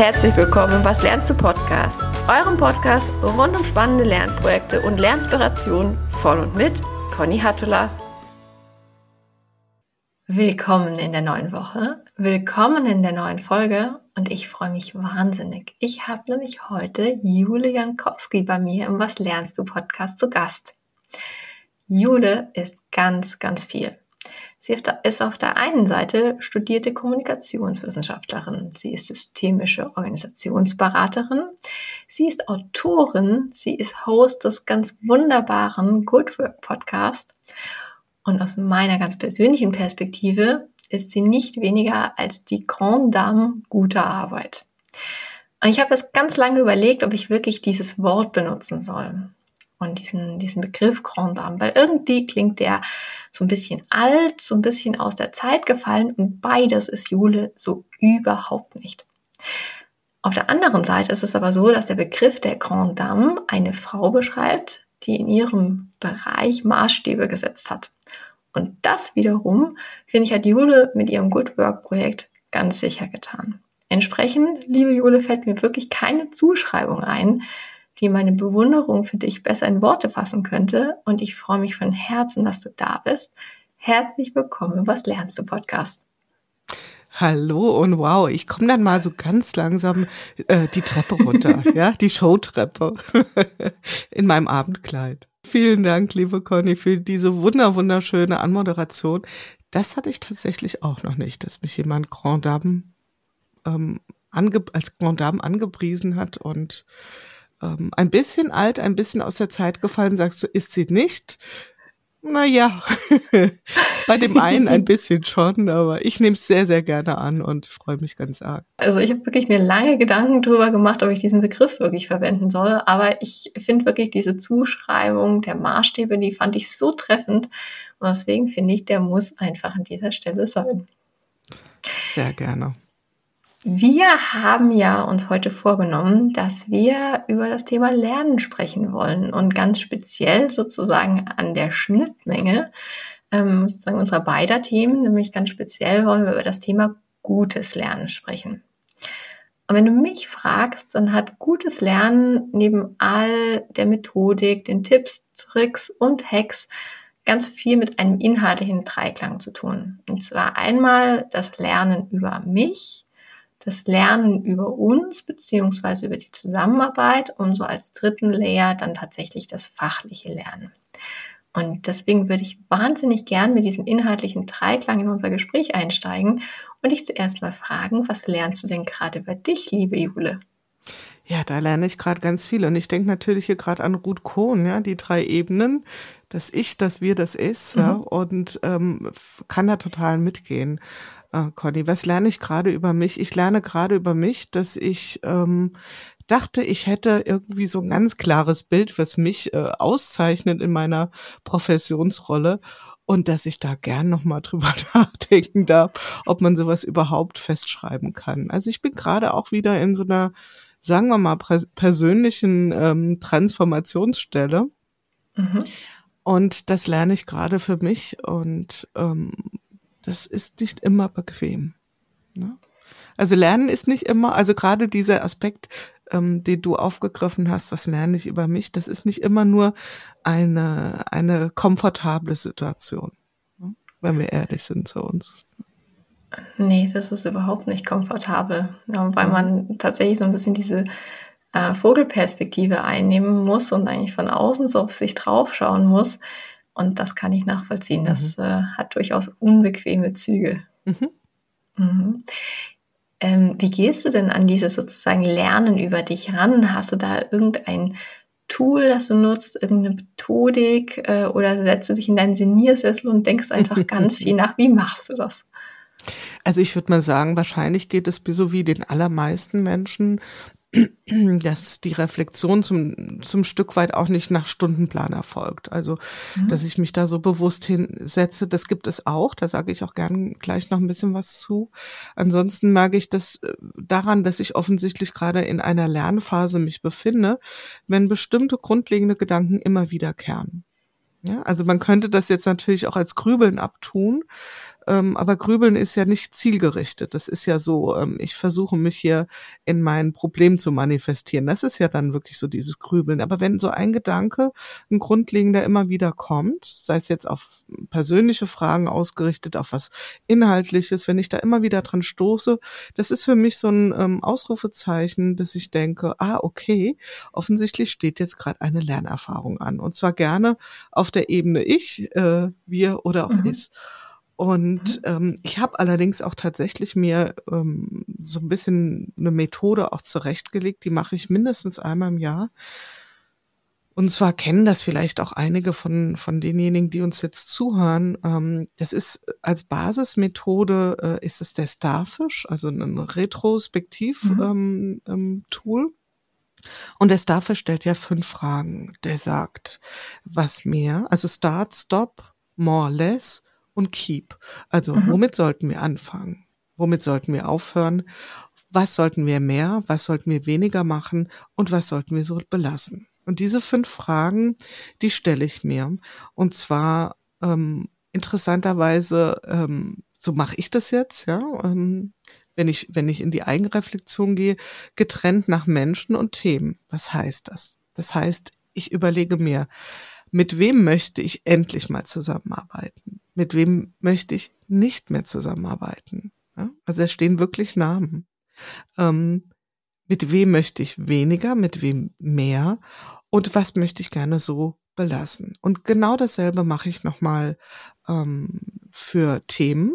Herzlich willkommen im Was lernst du Podcast, eurem Podcast rund um spannende Lernprojekte und Lernspirationen von und mit Conny Hattula. Willkommen in der neuen Woche, willkommen in der neuen Folge und ich freue mich wahnsinnig. Ich habe nämlich heute Jule Jankowski bei mir im Was lernst du Podcast zu Gast. Jule ist ganz, ganz viel. Sie ist auf der einen Seite studierte Kommunikationswissenschaftlerin. Sie ist systemische Organisationsberaterin. Sie ist Autorin. Sie ist Host des ganz wunderbaren Good Work Podcast. Und aus meiner ganz persönlichen Perspektive ist sie nicht weniger als die Grande Dame guter Arbeit. Und ich habe es ganz lange überlegt, ob ich wirklich dieses Wort benutzen soll und diesen, diesen Begriff Grand Dame, weil irgendwie klingt der so ein bisschen alt, so ein bisschen aus der Zeit gefallen und beides ist Jule so überhaupt nicht. Auf der anderen Seite ist es aber so, dass der Begriff der Grand Dame eine Frau beschreibt, die in ihrem Bereich Maßstäbe gesetzt hat. Und das wiederum, finde ich, hat Jule mit ihrem Good Work Projekt ganz sicher getan. Entsprechend, liebe Jule, fällt mir wirklich keine Zuschreibung ein, die meine Bewunderung für dich besser in Worte fassen könnte. Und ich freue mich von Herzen, dass du da bist. Herzlich willkommen Was lernst du Podcast. Hallo und wow, ich komme dann mal so ganz langsam äh, die Treppe runter, ja, die Showtreppe in meinem Abendkleid. Vielen Dank, liebe Conny, für diese wunder wunderschöne Anmoderation. Das hatte ich tatsächlich auch noch nicht, dass mich jemand Grand Dame ähm, als Grand Dame angepriesen hat und ähm, ein bisschen alt, ein bisschen aus der Zeit gefallen, sagst du, ist sie nicht? Naja, bei dem einen ein bisschen schon, aber ich nehme es sehr, sehr gerne an und freue mich ganz arg. Also ich habe wirklich mir lange Gedanken darüber gemacht, ob ich diesen Begriff wirklich verwenden soll, aber ich finde wirklich diese Zuschreibung der Maßstäbe, die fand ich so treffend und deswegen finde ich, der muss einfach an dieser Stelle sein. Sehr gerne. Wir haben ja uns heute vorgenommen, dass wir über das Thema Lernen sprechen wollen und ganz speziell sozusagen an der Schnittmenge ähm, sozusagen unserer beider Themen, nämlich ganz speziell wollen wir über das Thema gutes Lernen sprechen. Und wenn du mich fragst, dann hat gutes Lernen neben all der Methodik, den Tipps, Tricks und Hacks ganz viel mit einem inhaltlichen Dreiklang zu tun. Und zwar einmal das Lernen über mich, das Lernen über uns beziehungsweise über die Zusammenarbeit und so als dritten Layer dann tatsächlich das fachliche Lernen. Und deswegen würde ich wahnsinnig gern mit diesem inhaltlichen Dreiklang in unser Gespräch einsteigen und dich zuerst mal fragen, was lernst du denn gerade über dich, liebe Jule? Ja, da lerne ich gerade ganz viel. Und ich denke natürlich hier gerade an Ruth Kohn, ja, die drei Ebenen, das Ich, das Wir, das Ist, mhm. ja, und ähm, kann da total mitgehen äh, Conny, was lerne ich gerade über mich? Ich lerne gerade über mich, dass ich ähm, dachte, ich hätte irgendwie so ein ganz klares Bild, was mich äh, auszeichnet in meiner Professionsrolle und dass ich da gern nochmal drüber nachdenken darf, ob man sowas überhaupt festschreiben kann. Also ich bin gerade auch wieder in so einer, sagen wir mal, persönlichen ähm, Transformationsstelle. Mhm. Und das lerne ich gerade für mich und ähm, das ist nicht immer bequem. Ne? Also Lernen ist nicht immer, also gerade dieser Aspekt, ähm, den du aufgegriffen hast, was lerne ich über mich, das ist nicht immer nur eine, eine komfortable Situation, ne? wenn wir ehrlich sind zu uns. Nee, das ist überhaupt nicht komfortabel, ja, weil man tatsächlich so ein bisschen diese äh, Vogelperspektive einnehmen muss und eigentlich von außen so auf sich draufschauen muss. Und das kann ich nachvollziehen. Das mhm. äh, hat durchaus unbequeme Züge. Mhm. Mhm. Ähm, wie gehst du denn an dieses sozusagen Lernen über dich ran? Hast du da irgendein Tool, das du nutzt, irgendeine Methodik äh, oder setzt du dich in deinen Seniorsessel und denkst einfach ganz viel nach? Wie machst du das? Also ich würde mal sagen, wahrscheinlich geht es so wie den allermeisten Menschen dass die Reflexion zum, zum Stück weit auch nicht nach Stundenplan erfolgt. Also, mhm. dass ich mich da so bewusst hinsetze, das gibt es auch. Da sage ich auch gern gleich noch ein bisschen was zu. Ansonsten merke ich das äh, daran, dass ich offensichtlich gerade in einer Lernphase mich befinde, wenn bestimmte grundlegende Gedanken immer wiederkehren. Ja, also man könnte das jetzt natürlich auch als Grübeln abtun, Ähm, aber Grübeln ist ja nicht zielgerichtet. Das ist ja so, ähm, ich versuche mich hier in mein Problem zu manifestieren. Das ist ja dann wirklich so dieses Grübeln. Aber wenn so ein Gedanke, ein grundlegender immer wieder kommt, sei es jetzt auf persönliche Fragen ausgerichtet, auf was Inhaltliches, wenn ich da immer wieder dran stoße, das ist für mich so ein ähm, Ausrufezeichen, dass ich denke, ah, okay, offensichtlich steht jetzt gerade eine Lernerfahrung an. Und zwar gerne auf der Ebene ich, äh, wir oder auch mhm. ist. Und ähm, ich habe allerdings auch tatsächlich mir ähm, so ein bisschen eine Methode auch zurechtgelegt, die mache ich mindestens einmal im Jahr. Und zwar kennen das vielleicht auch einige von, von denjenigen, die uns jetzt zuhören. Ähm, das ist als Basismethode äh, ist es der Starfish, also ein Retrospektiv-Tool. Mhm. Ähm, ähm, und der Starfish stellt ja fünf Fragen. Der sagt, was mehr, also Start, Stop, More, Less und Keep. Also mhm. womit sollten wir anfangen? Womit sollten wir aufhören? Was sollten wir mehr? Was sollten wir weniger machen? Und was sollten wir so belassen? Und diese fünf Fragen, die stelle ich mir. Und zwar ähm, interessanterweise, ähm, so mache ich das jetzt, ja. Ähm, wenn ich, wenn ich in die Eigenreflexion gehe, getrennt nach Menschen und Themen. Was heißt das? Das heißt, ich überlege mir, mit wem möchte ich endlich mal zusammenarbeiten? Mit wem möchte ich nicht mehr zusammenarbeiten? Ja? Also es stehen wirklich Namen. Ähm, mit wem möchte ich weniger, mit wem mehr und was möchte ich gerne so belassen. Und genau dasselbe mache ich nochmal ähm, für Themen.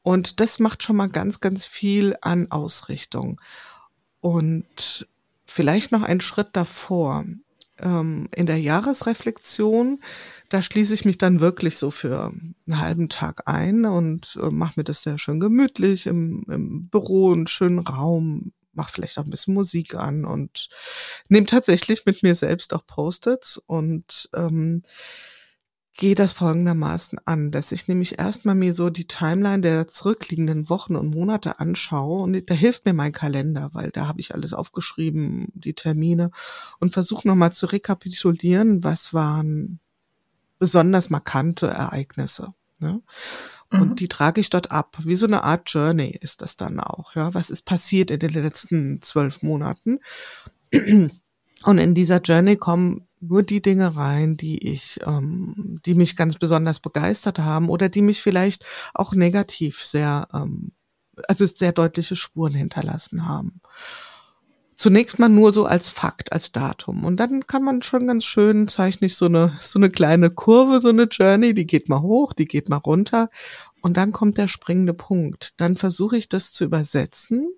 Und das macht schon mal ganz, ganz viel an Ausrichtung. Und vielleicht noch einen Schritt davor ähm, in der Jahresreflexion, da schließe ich mich dann wirklich so für einen halben Tag ein und äh, mache mir das sehr schön gemütlich im, im Büro, einen schönen Raum, mache vielleicht auch ein bisschen Musik an und nehme tatsächlich mit mir selbst auch Post-its und ähm, gehe das folgendermaßen an, dass ich nämlich erstmal mir so die Timeline der zurückliegenden Wochen und Monate anschaue und da hilft mir mein Kalender, weil da habe ich alles aufgeschrieben, die Termine und versuche nochmal zu rekapitulieren, was waren besonders markante Ereignisse. Ne? Und mhm. die trage ich dort ab. Wie so eine Art Journey ist das dann auch. Ja, was ist passiert in den letzten zwölf Monaten? Und in dieser Journey kommen nur die Dinge rein, die ich, ähm, die mich ganz besonders begeistert haben oder die mich vielleicht auch negativ sehr, ähm, also sehr deutliche Spuren hinterlassen haben. Zunächst mal nur so als Fakt, als Datum. Und dann kann man schon ganz schön, zeichne ich so eine, so eine kleine Kurve, so eine Journey, die geht mal hoch, die geht mal runter. Und dann kommt der springende Punkt. Dann versuche ich das zu übersetzen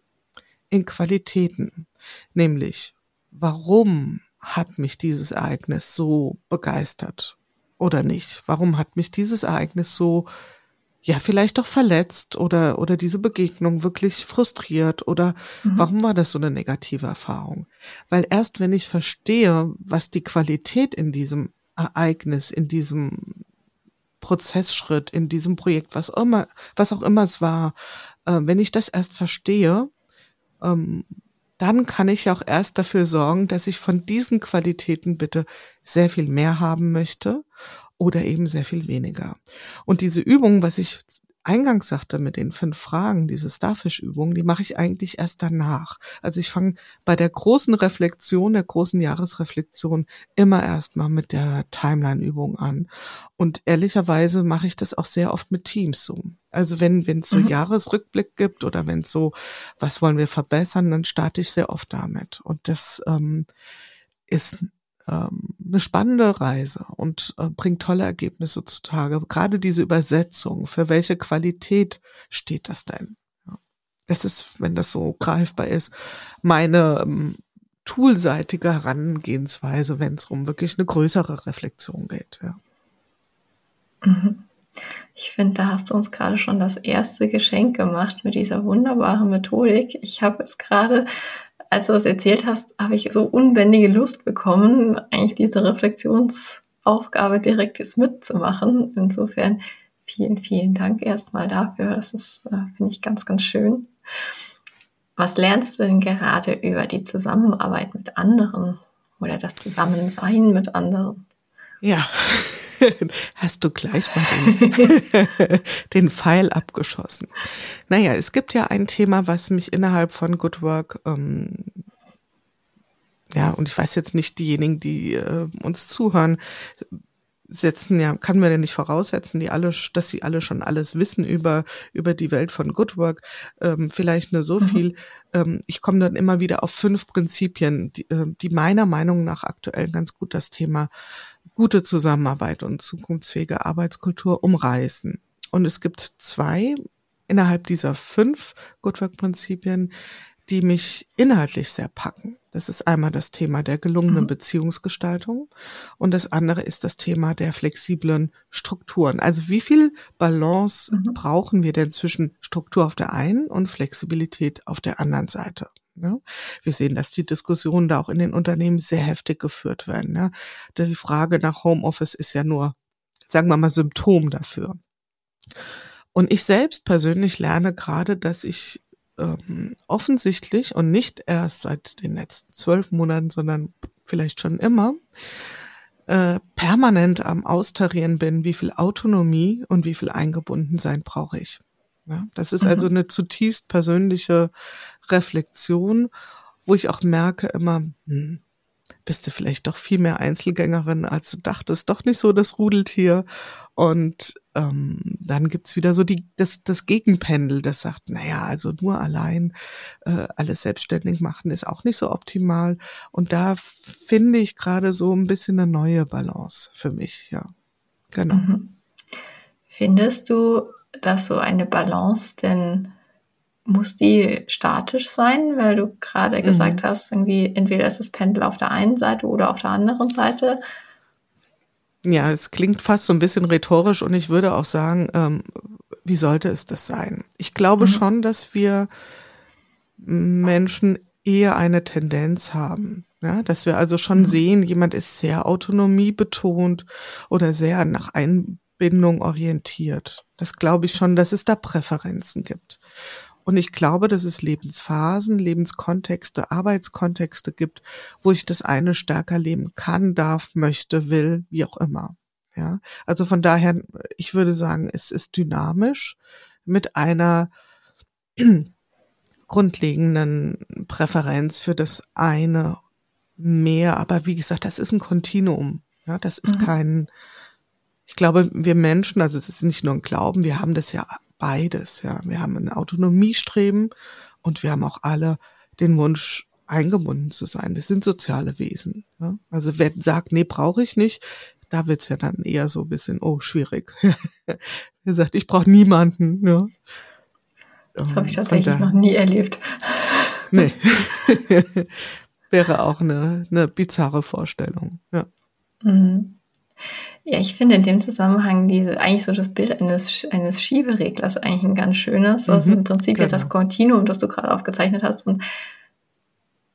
in Qualitäten. Nämlich, warum hat mich dieses Ereignis so begeistert oder nicht? Warum hat mich dieses Ereignis so, ja, vielleicht doch verletzt oder, oder diese Begegnung wirklich frustriert oder mhm. warum war das so eine negative Erfahrung? Weil erst wenn ich verstehe, was die Qualität in diesem Ereignis, in diesem Prozessschritt, in diesem Projekt, was immer, was auch immer es war, äh, wenn ich das erst verstehe, ähm, dann kann ich auch erst dafür sorgen, dass ich von diesen Qualitäten bitte sehr viel mehr haben möchte oder eben sehr viel weniger. Und diese Übung, was ich eingangs sagte mit den fünf Fragen, diese Starfish-Übung, die mache ich eigentlich erst danach. Also ich fange bei der großen Reflexion, der großen Jahresreflexion immer erstmal mit der Timeline-Übung an. Und ehrlicherweise mache ich das auch sehr oft mit Teams so. Also wenn wenn es so mhm. Jahresrückblick gibt oder wenn es so, was wollen wir verbessern, dann starte ich sehr oft damit. Und das ähm, ist ähm, eine spannende Reise und äh, bringt tolle Ergebnisse zutage. Gerade diese Übersetzung, für welche Qualität steht das denn? Ja. Das ist, wenn das so greifbar ist, meine ähm, toolseitige Herangehensweise, wenn es um wirklich eine größere Reflexion geht. Ja. Mhm. Ich finde, da hast du uns gerade schon das erste Geschenk gemacht mit dieser wunderbaren Methodik. Ich habe es gerade als du das erzählt hast, habe ich so unbändige Lust bekommen, eigentlich diese Reflexionsaufgabe direkt jetzt mitzumachen. Insofern vielen, vielen Dank erstmal dafür. Das ist, äh, finde ich, ganz, ganz schön. Was lernst du denn gerade über die Zusammenarbeit mit anderen oder das Zusammensein mit anderen? Ja, Hast du gleich mal den, den Pfeil abgeschossen. Naja, es gibt ja ein Thema, was mich innerhalb von Good Work, ähm, ja, und ich weiß jetzt nicht, diejenigen, die äh, uns zuhören, setzen ja, kann man ja nicht voraussetzen, die alle, dass sie alle schon alles wissen über, über die Welt von Good Work. Ähm, vielleicht nur so mhm. viel. Ähm, ich komme dann immer wieder auf fünf Prinzipien, die, äh, die meiner Meinung nach aktuell ganz gut das Thema gute Zusammenarbeit und zukunftsfähige Arbeitskultur umreißen. Und es gibt zwei innerhalb dieser fünf Good Work Prinzipien, die mich inhaltlich sehr packen. Das ist einmal das Thema der gelungenen mhm. Beziehungsgestaltung und das andere ist das Thema der flexiblen Strukturen. Also wie viel Balance mhm. brauchen wir denn zwischen Struktur auf der einen und Flexibilität auf der anderen Seite? Ja, wir sehen, dass die Diskussionen da auch in den Unternehmen sehr heftig geführt werden. Ja. Die Frage nach Homeoffice ist ja nur, sagen wir mal, Symptom dafür. Und ich selbst persönlich lerne gerade, dass ich ähm, offensichtlich und nicht erst seit den letzten zwölf Monaten, sondern vielleicht schon immer, äh, permanent am Austarieren bin, wie viel Autonomie und wie viel Eingebundensein brauche ich. Ja, das ist also mhm. eine zutiefst persönliche Reflexion, wo ich auch merke immer, hm, bist du vielleicht doch viel mehr Einzelgängerin, als du dachtest, doch nicht so das Rudeltier. Und ähm, dann gibt's wieder so die, das, das Gegenpendel, das sagt, naja, also nur allein äh, alles selbstständig machen ist auch nicht so optimal. Und da finde ich gerade so ein bisschen eine neue Balance für mich, ja. Genau. Mhm. Findest du, dass so eine Balance denn muss die statisch sein, weil du gerade mhm. gesagt hast, irgendwie entweder ist das Pendel auf der einen Seite oder auf der anderen Seite. Ja, es klingt fast so ein bisschen rhetorisch und ich würde auch sagen, ähm, wie sollte es das sein? Ich glaube mhm. schon, dass wir Menschen eher eine Tendenz haben. Ja, dass wir also schon mhm. sehen, jemand ist sehr autonomiebetont oder sehr nach Einbindung orientiert. Das glaube ich schon, dass es da Präferenzen gibt. Und ich glaube, dass es Lebensphasen, Lebenskontexte, Arbeitskontexte gibt, wo ich das eine stärker leben kann, darf, möchte, will, wie auch immer. Ja, also von daher, ich würde sagen, es ist dynamisch mit einer grundlegenden Präferenz für das eine mehr. Aber wie gesagt, das ist ein Kontinuum. Ja, das ist mhm. kein, ich glaube, wir Menschen, also das ist nicht nur ein Glauben, wir haben das ja beides. Ja, wir haben ein Autonomiestreben und wir haben auch alle den Wunsch, eingebunden zu sein. Wir sind soziale Wesen. Ja? Also wer sagt, nee, brauche ich nicht, da wird's ja dann eher so ein bisschen, oh, schwierig. er sagt, ich brauche niemanden. Ja? Das habe ich tatsächlich noch nie erlebt. nee. Wäre auch eine, eine bizarre Vorstellung. Ja. Mhm. Ja, ich finde in dem Zusammenhang diese, eigentlich so das Bild eines, eines Schiebereglers eigentlich ein ganz schönes. Also mhm, im Prinzip genau. das Kontinuum, das du gerade aufgezeichnet hast. Und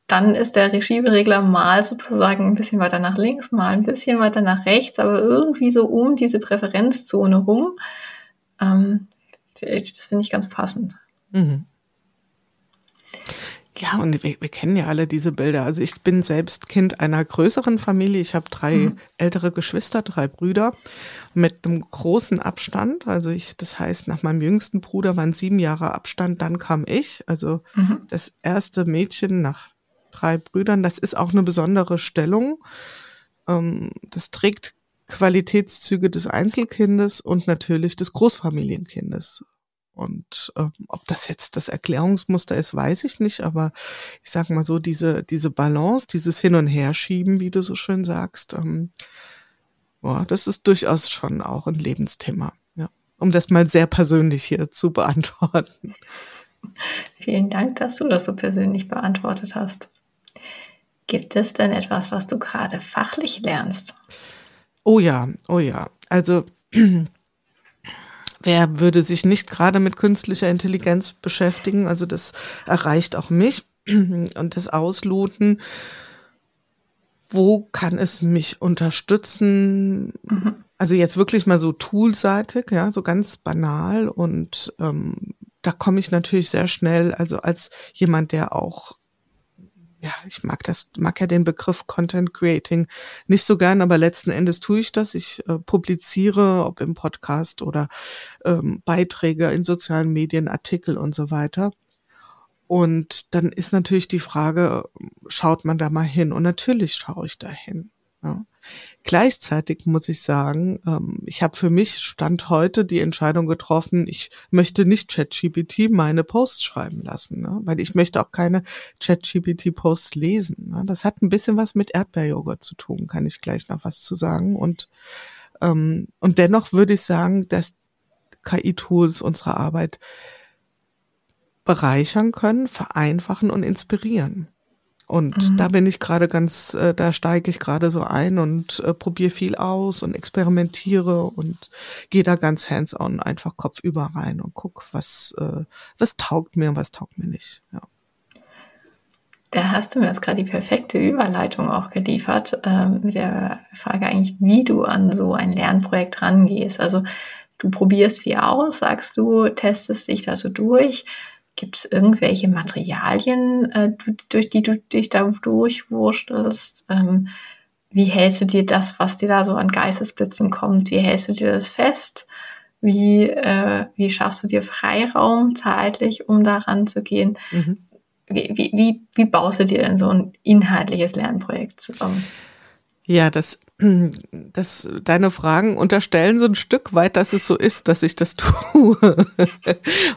dann ist der Schieberegler mal sozusagen ein bisschen weiter nach links, mal ein bisschen weiter nach rechts, aber irgendwie so um diese Präferenzzone rum. Ähm, das finde ich ganz passend. Mhm. Ja, und wir, wir, kennen ja alle diese Bilder. Also ich bin selbst Kind einer größeren Familie. Ich habe drei mhm. ältere Geschwister, drei Brüder mit einem großen Abstand. Also ich, das heißt, nach meinem jüngsten Bruder waren sieben Jahre Abstand, dann kam ich. Also mhm. das erste Mädchen nach drei Brüdern. Das ist auch eine besondere Stellung. Ähm, das trägt Qualitätszüge des Einzelkindes und natürlich des Großfamilienkindes. Und äh, ob das jetzt das Erklärungsmuster ist, weiß ich nicht, aber ich sage mal so, diese, diese Balance, dieses Hin- und Herschieben, wie du so schön sagst, ähm, boah, das ist durchaus schon auch ein Lebensthema, ja. Um das mal sehr persönlich hier zu beantworten. Vielen Dank, dass du das so persönlich beantwortet hast. Gibt es denn etwas, was du gerade fachlich lernst? Oh ja, oh ja. Also Wer würde sich nicht gerade mit künstlicher Intelligenz beschäftigen? Also das erreicht auch mich und das Ausloten. Wo kann es mich unterstützen? Mhm. Also jetzt wirklich mal so toolseitig, ja, so ganz banal und ähm, da komme ich natürlich sehr schnell, also als jemand, der auch ja, ich mag das, mag ja den Begriff Content Creating nicht so gern, aber letzten Endes tue ich das. Ich äh, publiziere, ob im Podcast oder ähm, Beiträge in sozialen Medien, Artikel und so weiter. Und dann ist natürlich die Frage, schaut man da mal hin? Und natürlich schaue ich da hin. Ja. Gleichzeitig muss ich sagen, ähm, ich habe für mich Stand heute die Entscheidung getroffen, ich möchte nicht ChatGPT meine Posts schreiben lassen, ne? weil ich möchte auch keine ChatGPT-Posts lesen. Ne? Das hat ein bisschen was mit Erdbeerjoghurt zu tun, kann ich gleich noch was zu sagen. Und, ähm, und dennoch würde ich sagen, dass KI-Tools unsere Arbeit bereichern können, vereinfachen und inspirieren. Und mhm. da bin ich gerade ganz, äh, da steige ich gerade so ein und äh, probiere viel aus und experimentiere und gehe da ganz hands-on einfach kopfüber rein und guck, was, äh, was taugt mir und was taugt mir nicht. Ja. Da hast du mir jetzt gerade die perfekte Überleitung auch geliefert ähm, mit der Frage eigentlich, wie du an so ein Lernprojekt rangehst. Also du probierst viel aus, sagst du, testest dich da so durch. Gibt es irgendwelche Materialien, äh, durch die du dich da durchwurstelst? Ähm, wie hältst du dir das, was dir da so an Geistesblitzen kommt, wie hältst du dir das fest? Wie, äh, wie schaffst du dir Freiraum zeitlich, um da ranzugehen? Mhm. Wie, wie, wie, wie baust du dir denn so ein inhaltliches Lernprojekt zusammen? Ja, das, das, deine Fragen unterstellen so ein Stück weit, dass es so ist, dass ich das tue.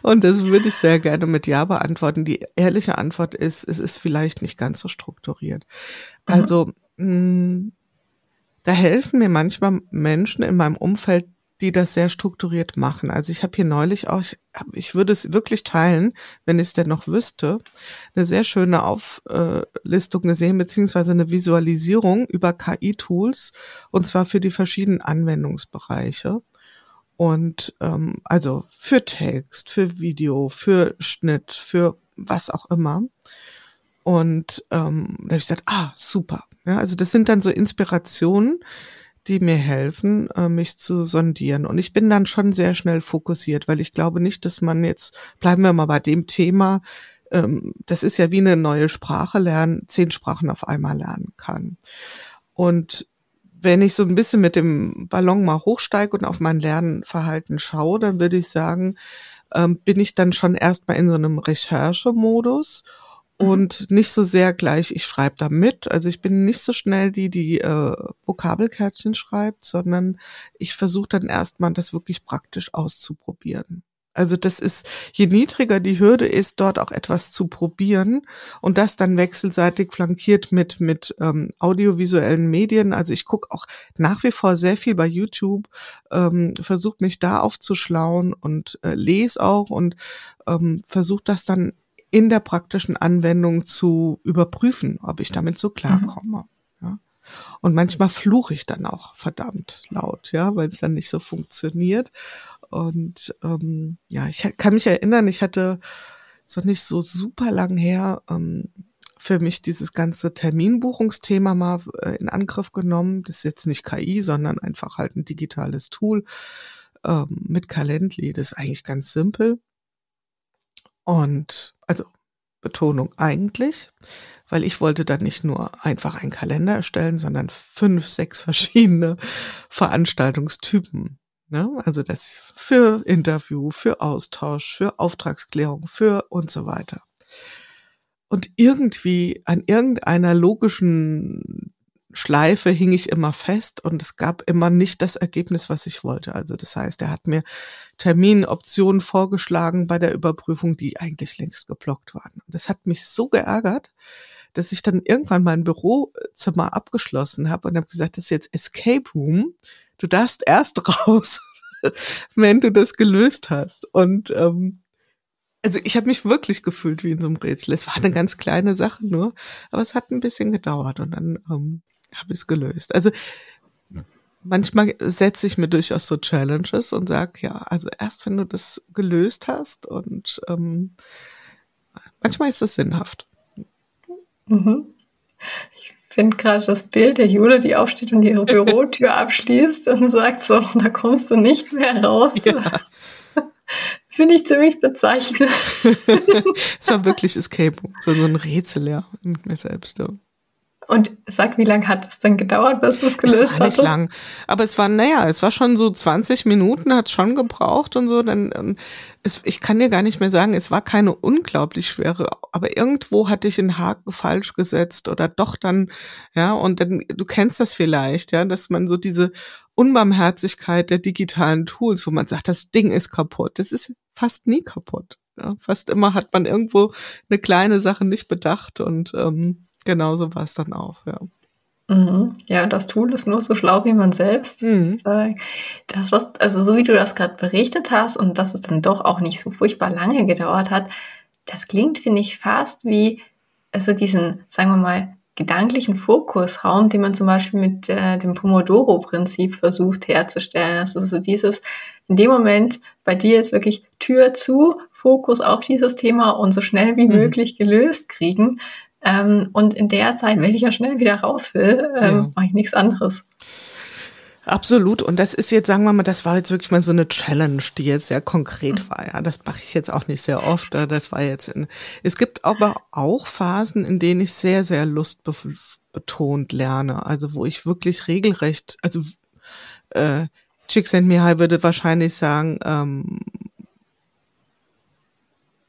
Und das würde ich sehr gerne mit Ja beantworten. Die ehrliche Antwort ist, es ist vielleicht nicht ganz so strukturiert. Mhm. Also, mh, hm, da helfen mir manchmal Menschen in meinem Umfeld, die das sehr strukturiert machen. Also ich habe hier neulich auch, ich, ich würde es wirklich teilen, wenn ich es denn noch wüsste, eine sehr schöne Auflistung gesehen, beziehungsweise eine Visualisierung über KI-Tools, und zwar für die verschiedenen Anwendungsbereiche. Und ähm, also für Text, für Video, für Schnitt, für was auch immer. Und ähm, da habe ich gedacht, ah, super. Ja, also das sind dann so Inspirationen, die mir helfen, äh, mich zu sondieren. Und ich bin dann schon sehr schnell fokussiert, weil ich glaube nicht, dass man jetzt, bleiben wir mal bei dem Thema, ähm, das ist ja wie eine neue Sprache lernen, zehn Sprachen auf einmal lernen kann. Und wenn ich so ein bisschen mit dem Ballon mal hochsteige und auf mein Lernverhalten schaue, dann würde ich sagen, ähm, bin ich dann schon erstmal in so einem Recherchemodus Mhm. Und nicht so sehr gleich, ich schreibe da mit. Also ich bin nicht so schnell die, die äh, Vokabelkärtchen schreibt, sondern ich versuche dann erstmal das wirklich praktisch auszuprobieren. Also das ist, je niedriger die Hürde ist, dort auch etwas zu probieren und das dann wechselseitig flankiert mit, mit ähm, audiovisuellen Medien. Also ich gucke auch nach wie vor sehr viel bei YouTube, ähm, versuche mich da aufzuschlauen und äh, lese auch und ähm, versuche das dann in der praktischen Anwendung zu überprüfen, ob ich damit so klarkomme. Mhm. Ja. Und manchmal fluche ich dann auch verdammt laut, ja, weil es dann nicht so funktioniert. Und ähm, ja, ich kann mich erinnern, ich hatte so nicht so super lang her ähm, für mich dieses ganze Terminbuchungsthema mal äh, in Angriff genommen. Das ist jetzt nicht KI, sondern einfach halt ein digitales Tool ähm, mit Calendly. Das ist eigentlich ganz simpel. Und also Betonung eigentlich, weil ich wollte dann nicht nur einfach einen Kalender erstellen, sondern fünf, sechs verschiedene Veranstaltungstypen. Ne? Also das für Interview, für Austausch, für Auftragsklärung, für und so weiter. Und irgendwie an irgendeiner logischen Schleife hing ich immer fest und es gab immer nicht das Ergebnis, was ich wollte. Also das heißt, er hat mir Terminoptionen vorgeschlagen bei der Überprüfung, die eigentlich längst geblockt waren. Und das hat mich so geärgert, dass ich dann irgendwann mein Bürozimmer abgeschlossen habe und habe gesagt, das ist jetzt Escape Room. Du darfst erst raus, wenn du das gelöst hast. Und ähm, also ich habe mich wirklich gefühlt wie in so einem Rätsel. Es war eine ganz kleine Sache nur, aber es hat ein bisschen gedauert und dann ähm, habe ich es gelöst. Also manchmal setze ich mir durchaus so Challenges und sage, ja, also erst wenn du das gelöst hast und ähm, manchmal ist es sinnhaft. Mhm. Ich finde gerade das Bild der Jule, die aufsteht und ihre Bürotür abschließt und sagt so, da kommst du nicht mehr raus. Ja. Finde ich ziemlich bezeichnend. es war wirklich Escape, so, so ein Rätsel, ja, mit mir selbst. Ja. Und sag, wie lange hat es denn gedauert, bis du es gelöst hast? Es war nicht hattest? lang. Aber es war, naja, es war schon so 20 Minuten, hat schon gebraucht und so. Dann, ähm, es, ich kann dir gar nicht mehr sagen, es war keine unglaublich schwere, aber irgendwo hatte ich einen Haken falsch gesetzt oder doch dann, ja, und dann, du kennst das vielleicht, ja, dass man so diese Unbarmherzigkeit der digitalen Tools, wo man sagt, das Ding ist kaputt. Das ist fast nie kaputt. Ja, fast immer hat man irgendwo eine kleine Sache nicht bedacht und ähm, genauso war es dann auch, ja. Mhm. Ja, das Tool ist nur so schlau wie man selbst. Mhm. Das, was, also so wie du das gerade berichtet hast und dass es dann doch auch nicht so furchtbar lange gedauert hat, das klingt, finde ich, fast wie also diesen, sagen wir mal, gedanklichen Fokusraum, den man zum Beispiel mit äh, dem Pomodoro-Prinzip versucht herzustellen. Also so dieses, in dem Moment bei dir ist wirklich Tür zu, Fokus auf dieses Thema und so schnell wie mhm. möglich gelöst kriegen. Ähm, und in der Zeit, wenn ich ja schnell wieder raus will, ähm, ja. mache ich nichts anderes. Absolut. Und das ist jetzt, sagen wir mal, das war jetzt wirklich mal so eine Challenge, die jetzt sehr konkret mhm. war. Ja, das mache ich jetzt auch nicht sehr oft. Das war jetzt in, es gibt aber auch Phasen, in denen ich sehr, sehr lustbetont lerne. Also wo ich wirklich regelrecht, also, äh, Csikszentmihalyi würde wahrscheinlich sagen, ähm,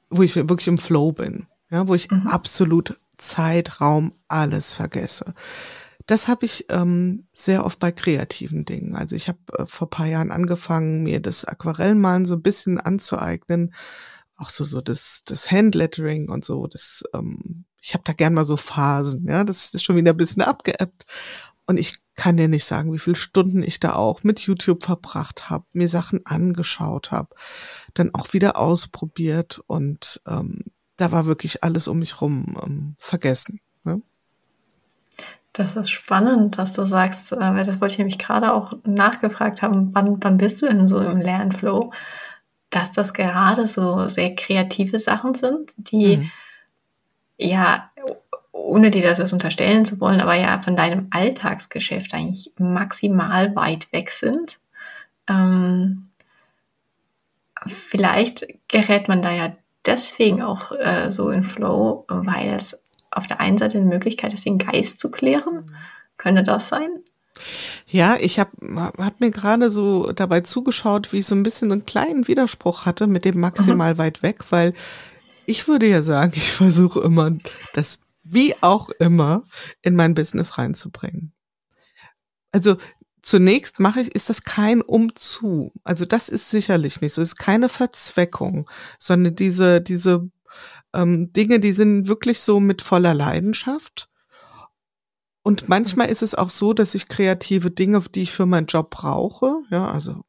wo ich wirklich im Flow bin. Ja, wo ich mhm. absolut Zeitraum alles vergesse. Das habe ich ähm, sehr oft bei kreativen Dingen. Also ich habe äh, vor paar Jahren angefangen, mir das Aquarellmalen so ein bisschen anzueignen. Auch so, so das, das Handlettering und so. Das, ähm, ich habe da gern mal so Phasen, ja. Das ist schon wieder ein bisschen abgeebbt. Und ich kann dir nicht sagen, wie viele Stunden ich da auch mit YouTube verbracht habe, mir Sachen angeschaut habe, dann auch wieder ausprobiert und ähm, da war wirklich alles um mich rum ähm, vergessen. Ne? Das ist spannend, dass du sagst, äh, weil das wollte ich nämlich gerade auch nachgefragt haben, wann, wann bist du denn so im Lernflow, dass das gerade so sehr kreative Sachen sind, die mhm. ja, ohne dir das jetzt unterstellen zu wollen, aber ja von deinem Alltagsgeschäft eigentlich maximal weit weg sind. Ähm, vielleicht gerät man da ja deswegen auch äh, so in Flow, weil es auf der einen Seite eine Möglichkeit ist, den Geist zu klären. Könnte das sein? Ja, ich habe hab mir gerade so dabei zugeschaut, wie ich so ein bisschen so einen kleinen Widerspruch hatte mit dem maximal mhm. weit weg, weil ich würde ja sagen, ich versuche immer, das wie auch immer in mein Business reinzubringen. Also zunächst mache ich, ist das kein Umzu. Also das ist sicherlich nicht so. Es ist keine Verzweckung, sondern diese, diese ähm, Dinge, die sind wirklich so mit voller Leidenschaft. Und manchmal ist es auch so, dass ich kreative Dinge, die ich für meinen Job brauche, ja, also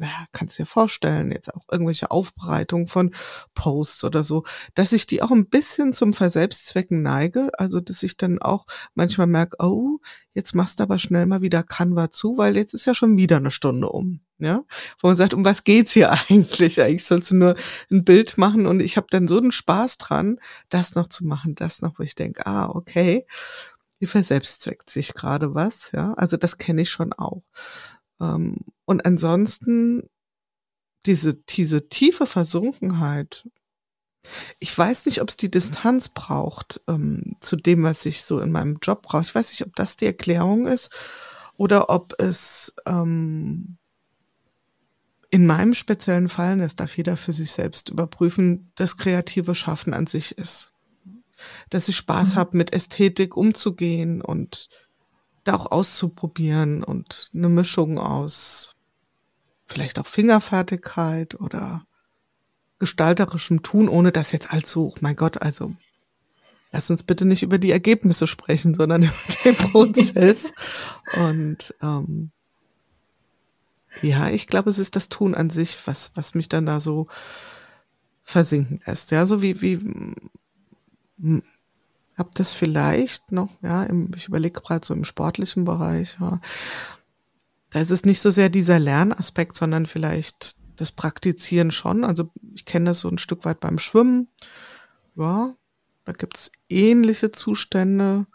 ja, kannst dir vorstellen, jetzt auch irgendwelche Aufbereitungen von Posts oder so, dass ich die auch ein bisschen zum Verselbstzwecken neige. Also, dass ich dann auch manchmal merke, oh, jetzt machst du aber schnell mal wieder Canva zu, weil jetzt ist ja schon wieder eine Stunde um. Ja, wo man sagt, um was geht's hier eigentlich? Eigentlich sollst du nur ein Bild machen und ich habe dann so einen Spaß dran, das noch zu machen, das noch, wo ich denke, ah, okay, hier verselbstzweckt sich gerade was, ja. Also das kenne ich schon auch. Ähm, und ansonsten diese, diese tiefe Versunkenheit. Ich weiß nicht, ob es die Distanz braucht ähm, zu dem, was ich so in meinem Job brauche. Ich weiß nicht, ob das die Erklärung ist oder ob es ähm, in meinem speziellen Fall, das darf jeder für sich selbst überprüfen, das kreative Schaffen an sich ist. Dass ich Spaß mhm. habe, mit Ästhetik umzugehen und da auch auszuprobieren und eine Mischung aus vielleicht auch Fingerfertigkeit oder gestalterischem Tun, ohne das jetzt allzu, oh mein Gott, also lass uns bitte nicht über die Ergebnisse sprechen, sondern über den Prozess. und ähm, ja, ich glaube, es ist das Tun an sich, was, was mich dann da so versinken lässt. Ja, so wie, wie habe das vielleicht noch, ja, im, ich überlege gerade so im sportlichen Bereich, ja. Da ist es nicht so sehr dieser Lernaspekt, sondern vielleicht das Praktizieren schon. Also ich kenne das so ein Stück weit beim Schwimmen. Ja, da gibt es ähnliche Zustände.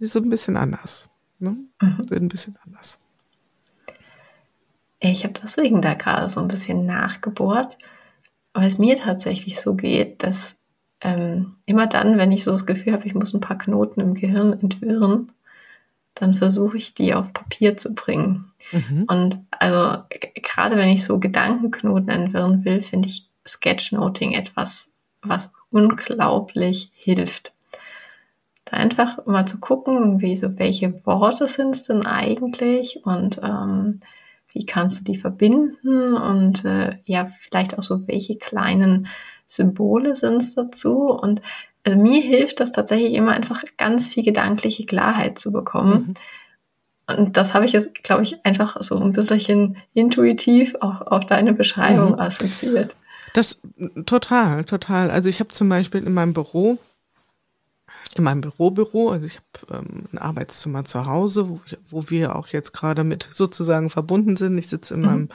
Die sind ein bisschen anders. Ne? Mhm. Sind ein bisschen anders. Ich habe deswegen da gerade so ein bisschen nachgebohrt, weil es mir tatsächlich so geht, dass ähm, immer dann, wenn ich so das Gefühl habe, ich muss ein paar Knoten im Gehirn entwirren, dann versuche ich die auf Papier zu bringen. Mhm. Und also gerade wenn ich so Gedankenknoten entwirren will, finde ich Sketchnoting etwas, was unglaublich hilft. Da einfach mal zu gucken, wie so welche Worte sind es denn eigentlich und ähm, wie kannst du die verbinden und äh, ja, vielleicht auch so, welche kleinen Symbole sind es dazu. Und also mir hilft das tatsächlich immer einfach ganz viel gedankliche Klarheit zu bekommen. Mhm. Und das habe ich jetzt, glaube ich, einfach so ein bisschen intuitiv auch auf deine Beschreibung mhm. assoziiert. Das total, total. Also ich habe zum Beispiel in meinem Büro in meinem Bürobüro. Also ich habe ähm, ein Arbeitszimmer zu Hause, wo, wo wir auch jetzt gerade mit sozusagen verbunden sind. Ich sitze in mhm. meinem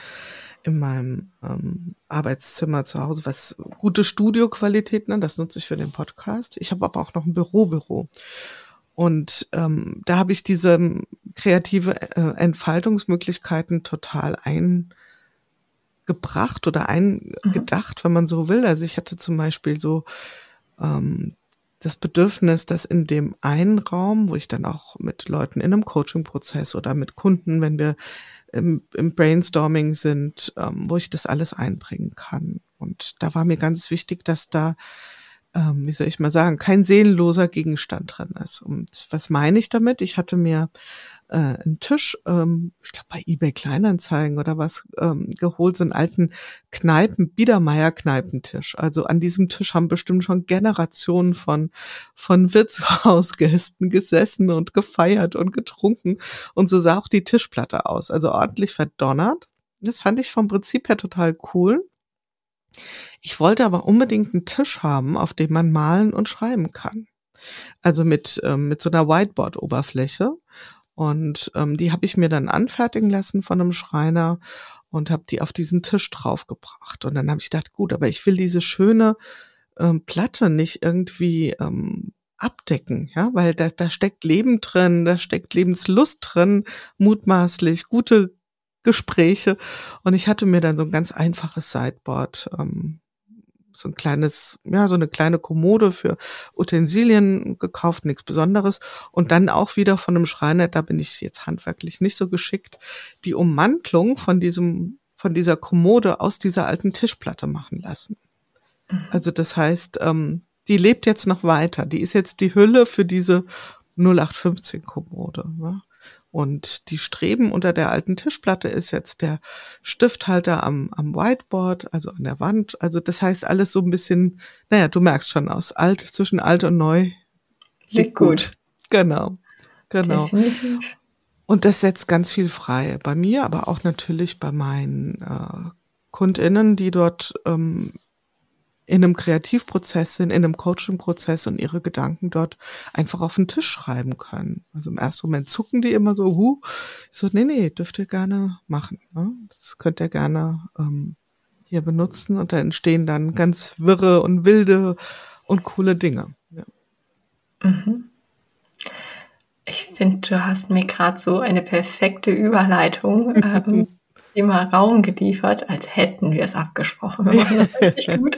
in meinem ähm, Arbeitszimmer zu Hause, was gute Studioqualität, ne, das nutze ich für den Podcast. Ich habe aber auch noch ein Bürobüro. Und ähm, da habe ich diese ähm, kreative äh, Entfaltungsmöglichkeiten total eingebracht oder eingedacht, mhm. wenn man so will. Also ich hatte zum Beispiel so ähm, das Bedürfnis, dass in dem einen Raum, wo ich dann auch mit Leuten in einem Coaching-Prozess oder mit Kunden, wenn wir im, im Brainstorming sind, ähm, wo ich das alles einbringen kann. Und da war mir ganz wichtig, dass da, ähm, wie soll ich mal sagen, kein seelenloser Gegenstand drin ist. Und was meine ich damit? Ich hatte mir äh, einen Tisch, ähm, ich glaube bei eBay Kleinanzeigen oder was, ähm, geholt, so einen alten Kneipen, Biedermeier-Kneipentisch. Also an diesem Tisch haben bestimmt schon Generationen von, von Wirtshausgästen gesessen und gefeiert und getrunken. Und so sah auch die Tischplatte aus. Also ordentlich verdonnert. Das fand ich vom Prinzip her total cool. Ich wollte aber unbedingt einen Tisch haben, auf dem man malen und schreiben kann. Also mit, ähm, mit so einer Whiteboard-Oberfläche. Und ähm, die habe ich mir dann anfertigen lassen von einem Schreiner und habe die auf diesen Tisch draufgebracht. Und dann habe ich gedacht, gut, aber ich will diese schöne ähm, Platte nicht irgendwie ähm, abdecken, ja, weil da, da steckt Leben drin, da steckt Lebenslust drin, mutmaßlich, gute Gespräche. Und ich hatte mir dann so ein ganz einfaches Sideboard ähm, so ein kleines, ja, so eine kleine Kommode für Utensilien gekauft, nichts Besonderes. Und dann auch wieder von einem Schreiner, da bin ich jetzt handwerklich nicht so geschickt, die Ummantlung von diesem, von dieser Kommode aus dieser alten Tischplatte machen lassen. Mhm. Also das heißt, ähm, die lebt jetzt noch weiter. Die ist jetzt die Hülle für diese 0815 Kommode. Ne? Und die Streben unter der alten Tischplatte ist jetzt der Stifthalter am, am Whiteboard, also an der Wand. Also das heißt alles so ein bisschen, naja, du merkst schon aus alt, zwischen alt und neu. Liegt gut. Genau. Genau. Definitiv. Und das setzt ganz viel frei. Bei mir, aber auch natürlich bei meinen äh, KundInnen, die dort ähm, in einem Kreativprozess sind, in einem Coaching-Prozess und ihre Gedanken dort einfach auf den Tisch schreiben können. Also im ersten Moment zucken die immer so, hu, so, nee, nee, dürft ihr gerne machen. Ne? Das könnt ihr gerne ähm, hier benutzen und da entstehen dann ganz wirre und wilde und coole Dinge. Ja. Mhm. Ich finde, du hast mir gerade so eine perfekte Überleitung ähm, Thema Raum geliefert, als hätten wir es abgesprochen. Wir machen das richtig gut.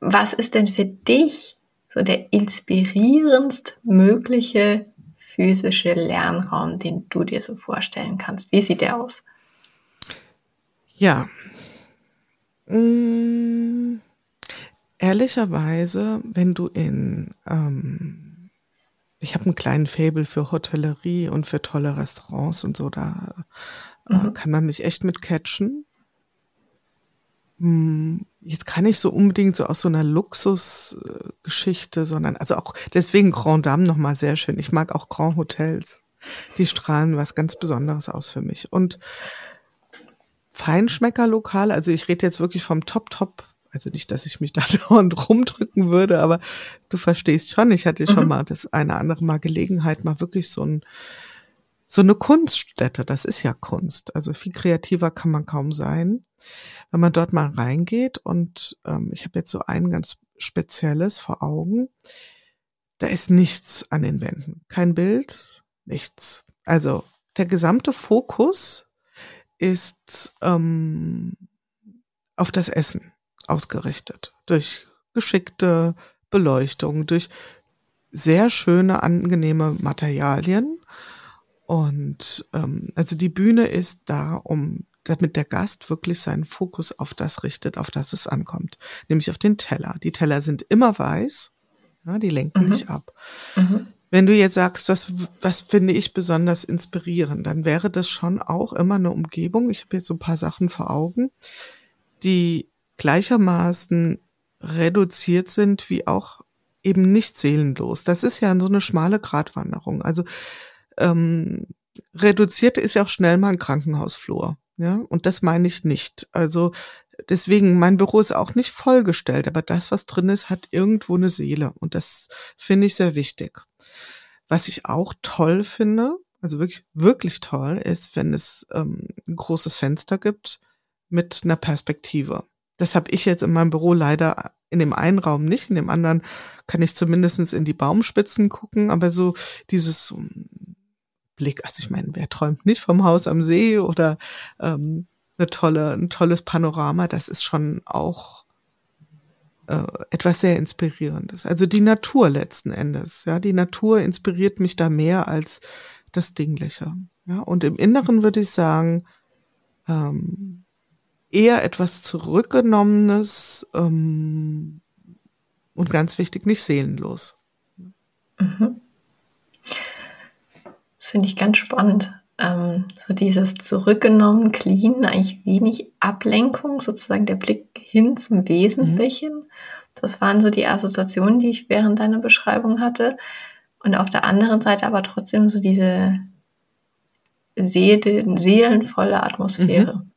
Was ist denn für dich so der inspirierendst mögliche physische Lernraum, den du dir so vorstellen kannst? Wie sieht der aus? Ja. Mmh, ehrlicherweise, wenn du in ähm, ich habe einen kleinen Fable für Hotellerie und für tolle Restaurants und so. Da äh, mhm. kann man mich echt mit catchen. Hm, jetzt kann ich so unbedingt so aus so einer Luxusgeschichte, sondern also auch deswegen Grand Dame nochmal sehr schön. Ich mag auch Grand Hotels. Die strahlen was ganz Besonderes aus für mich. Und Feinschmeckerlokale, also ich rede jetzt wirklich vom Top-Top also nicht, dass ich mich da dauernd rumdrücken würde, aber du verstehst schon, ich hatte schon mhm. mal das eine andere Mal Gelegenheit, mal wirklich so ein, so eine Kunststätte, das ist ja Kunst. Also viel kreativer kann man kaum sein. Wenn man dort mal reingeht und ähm, ich habe jetzt so ein ganz spezielles vor Augen, da ist nichts an den Wänden. Kein Bild, nichts. Also der gesamte Fokus ist ähm, auf das Essen ausgerichtet. Durch geschickte Beleuchtung, durch sehr schöne, angenehme Materialien. Und ähm, also die Bühne ist da, um damit der Gast wirklich seinen Fokus auf das richtet, auf das es ankommt, nämlich auf den Teller. Die Teller sind immer weiß, ja, die lenken mhm. nicht ab. Mhm. Wenn du jetzt sagst, was, was finde ich besonders inspirierend, dann wäre das schon auch immer eine Umgebung. Ich habe jetzt so ein paar Sachen vor Augen, die gleichermaßen reduziert sind wie auch eben nicht seelenlos. Das ist ja so eine schmale Gratwanderung. Also ähm, reduziert ist ja auch schnell mal ein Krankenhausflur. Ja, und das meine ich nicht. Also deswegen, mein Büro ist auch nicht vollgestellt, aber das, was drin ist, hat irgendwo eine Seele. Und das finde ich sehr wichtig. Was ich auch toll finde, also wirklich, wirklich toll, ist, wenn es ähm, ein großes Fenster gibt mit einer Perspektive. Das habe ich jetzt in meinem Büro leider in dem einen Raum nicht, in dem anderen kann ich zumindestens in die Baumspitzen gucken, aber so dieses so Blick, also ich meine, wer träumt nicht vom Haus am See oder ähm, eine tolle, ein tolles Panorama, das ist schon auch äh, etwas sehr Inspirierendes. Also die Natur letzten Endes, ja, die Natur inspiriert mich da mehr als das Dingliche. Ja, und im Inneren würde ich sagen, ähm, eher etwas Zurückgenommenes ähm, und ganz wichtig, nicht seelenlos. Mhm. Das finde ich ganz spannend. Ähm, so dieses zurückgenommen, clean, eigentlich wenig Ablenkung, sozusagen der Blick hin zum Wesentlichen. Mhm. Das waren so die Assoziationen, die ich während deiner Beschreibung hatte. Und auf der anderen Seite aber trotzdem so diese Seele, seelenvolle Atmosphäre. Mhm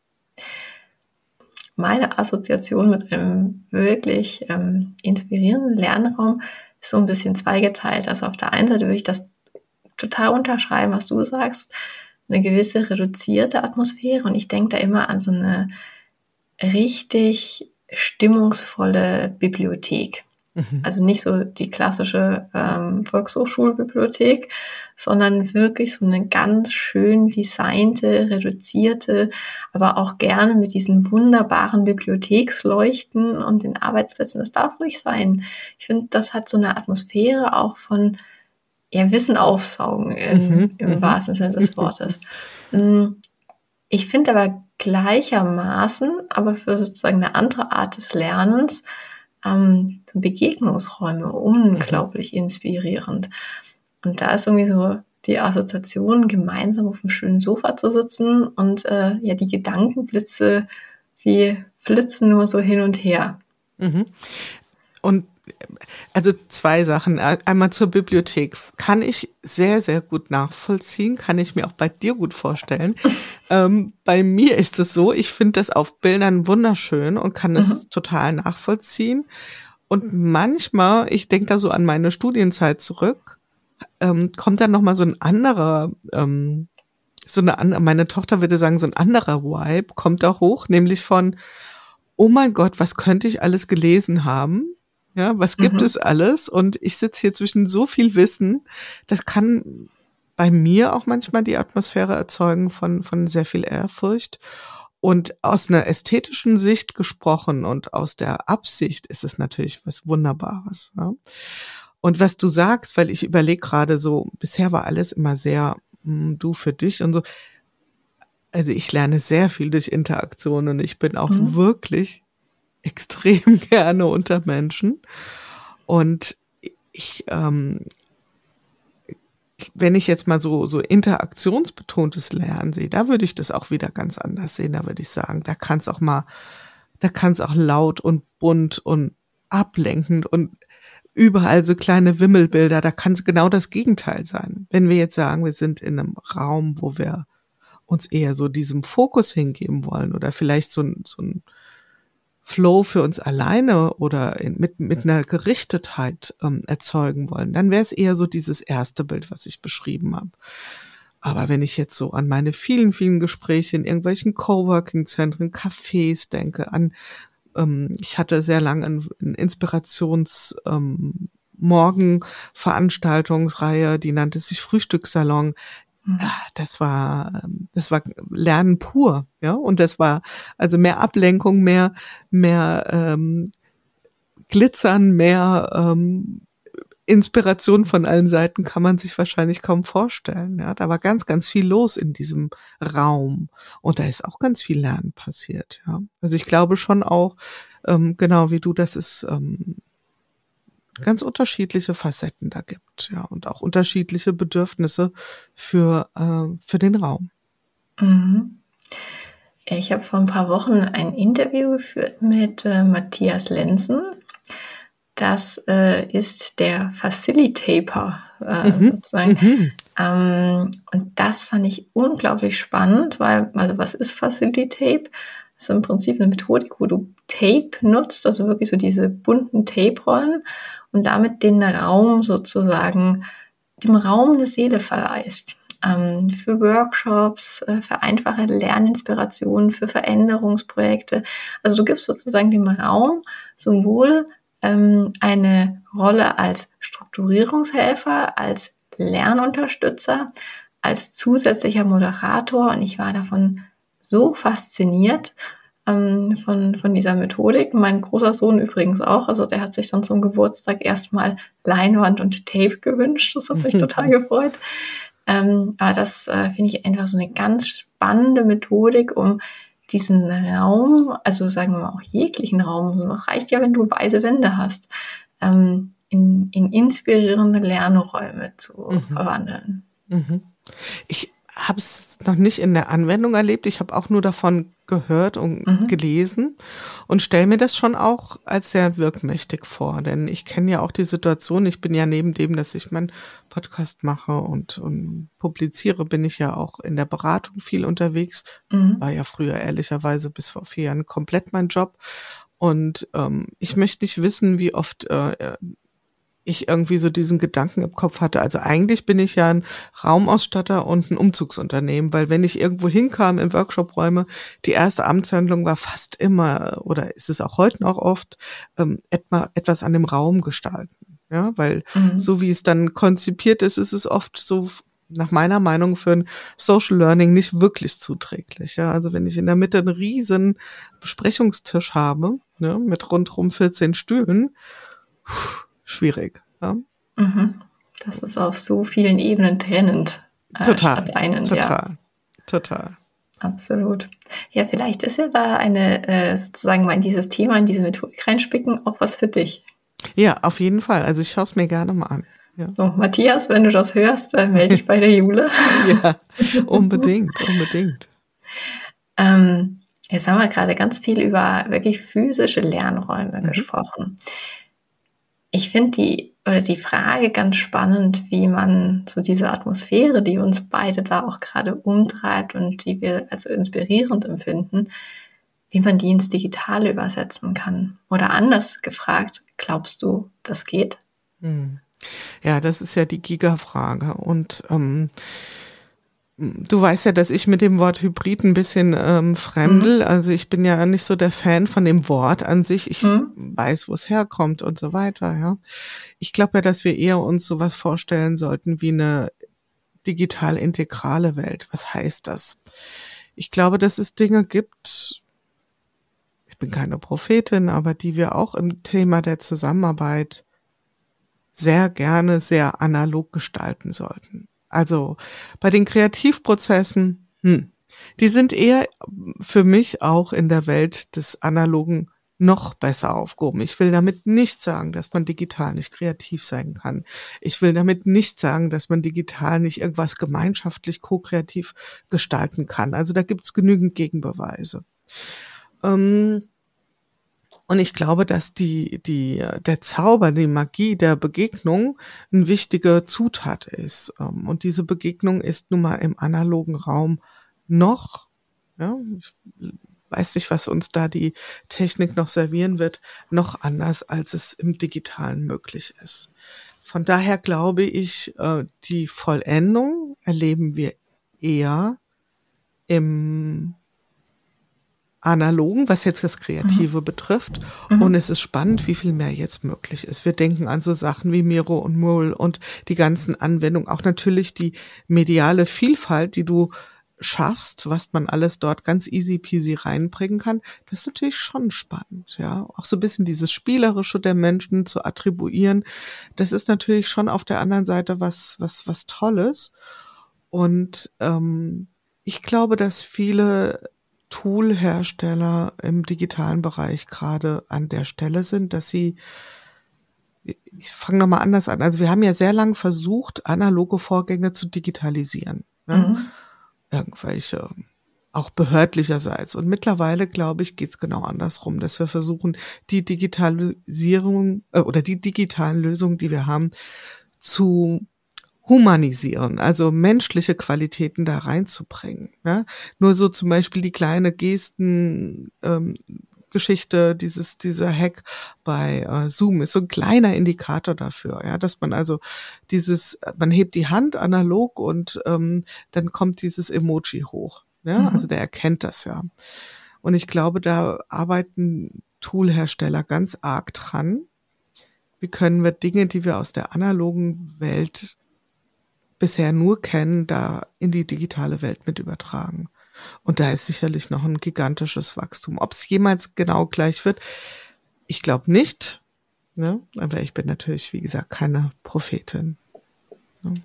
meine Assoziation mit einem wirklich ähm, inspirierenden Lernraum ist so ein bisschen zweigeteilt. Also auf der einen Seite würde ich das total unterschreiben, was du sagst, eine gewisse reduzierte Atmosphäre und ich denke da immer an so eine richtig stimmungsvolle Bibliothek. Mhm. Also nicht so die klassische ähm, Volkshochschulbibliothek, sondern wirklich so eine ganz schön designte, reduzierte, aber auch gerne mit diesen wunderbaren Bibliotheksleuchten und den Arbeitsplätzen. Das darf ruhig sein. Ich finde, das hat so eine Atmosphäre auch von ja, Wissen aufsaugen in, mhm. im mhm. wahrsten Sinne des Wortes. Mm, ich finde aber gleichermaßen, aber für sozusagen eine andere Art des Lernens, ähm, Begegnungsräume unglaublich mhm. inspirierend. Und da ist irgendwie so die Assoziation, gemeinsam auf einem schönen Sofa zu sitzen und äh, ja, die Gedankenblitze, die flitzen nur so hin und her. Mhm. Und also zwei Sachen. Einmal zur Bibliothek. Kann ich sehr, sehr gut nachvollziehen. Kann ich mir auch bei dir gut vorstellen. ähm, bei mir ist es so, ich finde das auf Bildern wunderschön und kann es mhm. total nachvollziehen. Und manchmal, ich denke da so an meine Studienzeit zurück, ähm, kommt dann nochmal so ein anderer, ähm, so eine andere, meine Tochter würde sagen, so ein anderer Vibe kommt da hoch, nämlich von, oh mein Gott, was könnte ich alles gelesen haben? Ja, was gibt mhm. es alles? Und ich sitze hier zwischen so viel Wissen. Das kann bei mir auch manchmal die Atmosphäre erzeugen von, von sehr viel Ehrfurcht. Und aus einer ästhetischen Sicht gesprochen und aus der Absicht ist es natürlich was Wunderbares. Ja? Und was du sagst, weil ich überlege gerade so, bisher war alles immer sehr mh, hm, du für dich und so. Also ich lerne sehr viel durch Interaktion und ich bin auch mhm. wirklich extrem gerne unter Menschen. Und ich, ähm, wenn ich jetzt mal so, so interaktionsbetontes Lernen sehe, da würde ich das auch wieder ganz anders sehen. Da würde ich sagen, da kann es auch mal, da kann es auch laut und bunt und ablenkend und überall so kleine Wimmelbilder, da kann es genau das Gegenteil sein. Wenn wir jetzt sagen, wir sind in einem Raum, wo wir uns eher so diesem Fokus hingeben wollen oder vielleicht so, so ein Flow für uns alleine oder in, mit, mit einer Gerichtetheit ähm, erzeugen wollen, dann wäre es eher so dieses erste Bild, was ich beschrieben habe. Aber wenn ich jetzt so an meine vielen, vielen Gespräche in irgendwelchen Coworking-Zentren, Cafés denke, an, ähm, ich hatte sehr lange eine Inspirations- ähm, Morgenveranstaltungsreihe, die nannte sich Frühstückssalon. Mhm. Das war, das war Lernen pur, ja. Und das war also mehr Ablenkung, mehr, mehr ähm, Glitzern, mehr ähm, Inspiration von allen Seiten kann man sich wahrscheinlich kaum vorstellen. Ja, da war ganz, ganz viel los in diesem Raum und da ist auch ganz viel Lernen passiert. Ja, also ich glaube schon auch, ähm, genau wie du, dass es ähm, ganz unterschiedliche Facetten da gibt, ja und auch unterschiedliche Bedürfnisse für äh, für den Raum. Mhm. Ich habe vor ein paar Wochen ein Interview geführt mit äh, Matthias Lenzen das äh, ist der Facilitator äh, mhm. sozusagen. Mhm. Ähm, und das fand ich unglaublich spannend, weil, also was ist Facilitate? Das ist im Prinzip eine Methodik, wo du Tape nutzt, also wirklich so diese bunten Tape-Rollen und damit den Raum sozusagen, dem Raum eine Seele verleihst. Ähm, für Workshops, äh, für einfache Lerninspirationen, für Veränderungsprojekte. Also du gibst sozusagen dem Raum sowohl ähm, eine Rolle als Strukturierungshelfer, als Lernunterstützer, als zusätzlicher Moderator und ich war davon so fasziniert ähm, von, von dieser Methodik. Mein großer Sohn übrigens auch, also der hat sich dann zum Geburtstag erstmal Leinwand und Tape gewünscht. Das hat mich total gefreut. Ähm, aber das äh, finde ich einfach so eine ganz spannende Methodik, um diesen Raum, also sagen wir mal auch jeglichen Raum, reicht ja, wenn du weise Wände hast, ähm, in, in inspirierende Lernräume zu mhm. verwandeln. Mhm. Ich habe es noch nicht in der Anwendung erlebt. Ich habe auch nur davon gehört und mhm. gelesen und stelle mir das schon auch als sehr wirkmächtig vor. Denn ich kenne ja auch die Situation, ich bin ja neben dem, dass ich meinen Podcast mache und, und publiziere, bin ich ja auch in der Beratung viel unterwegs. Mhm. War ja früher ehrlicherweise bis vor vier Jahren komplett mein Job. Und ähm, ich möchte nicht wissen, wie oft äh, ich irgendwie so diesen Gedanken im Kopf hatte. Also eigentlich bin ich ja ein Raumausstatter und ein Umzugsunternehmen, weil wenn ich irgendwo hinkam in Workshop-Räume, die erste Amtshandlung war fast immer, oder ist es auch heute noch oft, ähm, etwa, etwas an dem Raum gestalten. Ja, weil mhm. so wie es dann konzipiert ist, ist es oft so nach meiner Meinung für ein Social Learning nicht wirklich zuträglich. Ja, also wenn ich in der Mitte einen riesen Besprechungstisch habe, ne, mit rundrum 14 Stühlen, pff, schwierig. Ja? Mhm. Das ist auf so vielen Ebenen trennend. Äh, total. Einen, total. Ja. Total. Absolut. Ja, vielleicht ist ja da eine, äh, sozusagen mal in dieses Thema, in diese Methodik reinspicken, auch was für dich. Ja, auf jeden Fall. Also ich schaue es mir gerne mal an. Ja. So, Matthias, wenn du das hörst, äh, melde dich bei der Jule. ja, unbedingt, unbedingt. ähm, jetzt haben wir gerade ganz viel über wirklich physische Lernräume mhm. gesprochen ich finde die oder die Frage ganz spannend, wie man so diese Atmosphäre, die uns beide da auch gerade umtreibt und die wir also inspirierend empfinden, wie man die ins Digitale übersetzen kann. Oder anders gefragt, glaubst du, das geht? Hm. Ja, das ist ja die Giga-Frage. Und ähm, Du weißt ja, dass ich mit dem Wort Hybrid ein bisschen ähm, fremdel. Mhm. Also ich bin ja nicht so der Fan von dem Wort an sich. Ich mhm. weiß, wo es herkommt und so weiter. Ja, ich glaube ja, dass wir eher uns sowas vorstellen sollten wie eine digital integrale Welt. Was heißt das? Ich glaube, dass es Dinge gibt. Ich bin keine Prophetin, aber die wir auch im Thema der Zusammenarbeit sehr gerne sehr analog gestalten sollten. Also bei den Kreativprozessen, hm, die sind eher für mich auch in der Welt des Analogen noch besser aufgehoben. Ich will damit nicht sagen, dass man digital nicht kreativ sein kann. Ich will damit nicht sagen, dass man digital nicht irgendwas gemeinschaftlich ko-kreativ gestalten kann. Also da gibt's genügend Gegenbeweise. Ähm, und ich glaube, dass die, die, der Zauber, die Magie der Begegnung eine wichtige Zutat ist. Ähm, und diese Begegnung ist nun mal im analogen Raum noch, ja, ich weiß nicht, was uns da die Technik noch servieren wird, noch anders, als es im digitalen möglich ist. Von daher glaube ich, äh, die Vollendung erleben wir eher im Analogen, was jetzt das Kreative mhm. betrifft. Mhm. Und es ist spannend, wie viel mehr jetzt möglich ist. Wir denken an so Sachen wie Miro und Mull und die ganzen Anwendungen, auch natürlich die mediale Vielfalt, die du schaffst, was man alles dort ganz easy peasy reinbringen kann, das ist natürlich schon spannend, ja. Auch so ein bisschen dieses Spielerische der Menschen zu attribuieren, das ist natürlich schon auf der anderen Seite was, was, was Tolles. Und ähm, ich glaube, dass viele Toolhersteller im digitalen Bereich gerade an der Stelle sind, dass sie ich fange nochmal anders an. Also wir haben ja sehr lange versucht, analoge Vorgänge zu digitalisieren. Ne? Mhm. Irgendwelche, auch behördlicherseits. Und mittlerweile, glaube ich, geht es genau andersrum, dass wir versuchen, die Digitalisierung äh, oder die digitalen Lösungen, die wir haben, zu humanisieren, also menschliche Qualitäten da reinzubringen. Ja? Nur so zum Beispiel die kleine Gesten, ähm, Geschichte, dieses, dieser Hack bei äh, Zoom ist so ein kleiner Indikator dafür, ja, dass man also dieses, man hebt die Hand analog und ähm, dann kommt dieses Emoji hoch. Ja, mhm. also der erkennt das ja. Und ich glaube, da arbeiten Toolhersteller ganz arg dran. Wie können wir Dinge, die wir aus der analogen Welt bisher nur kennen, da in die digitale Welt mit übertragen. Und da ist sicherlich noch ein gigantisches Wachstum. Ob es jemals genau gleich wird, ich glaube nicht. Ne? Aber ich bin natürlich, wie gesagt, keine Prophetin. Ne?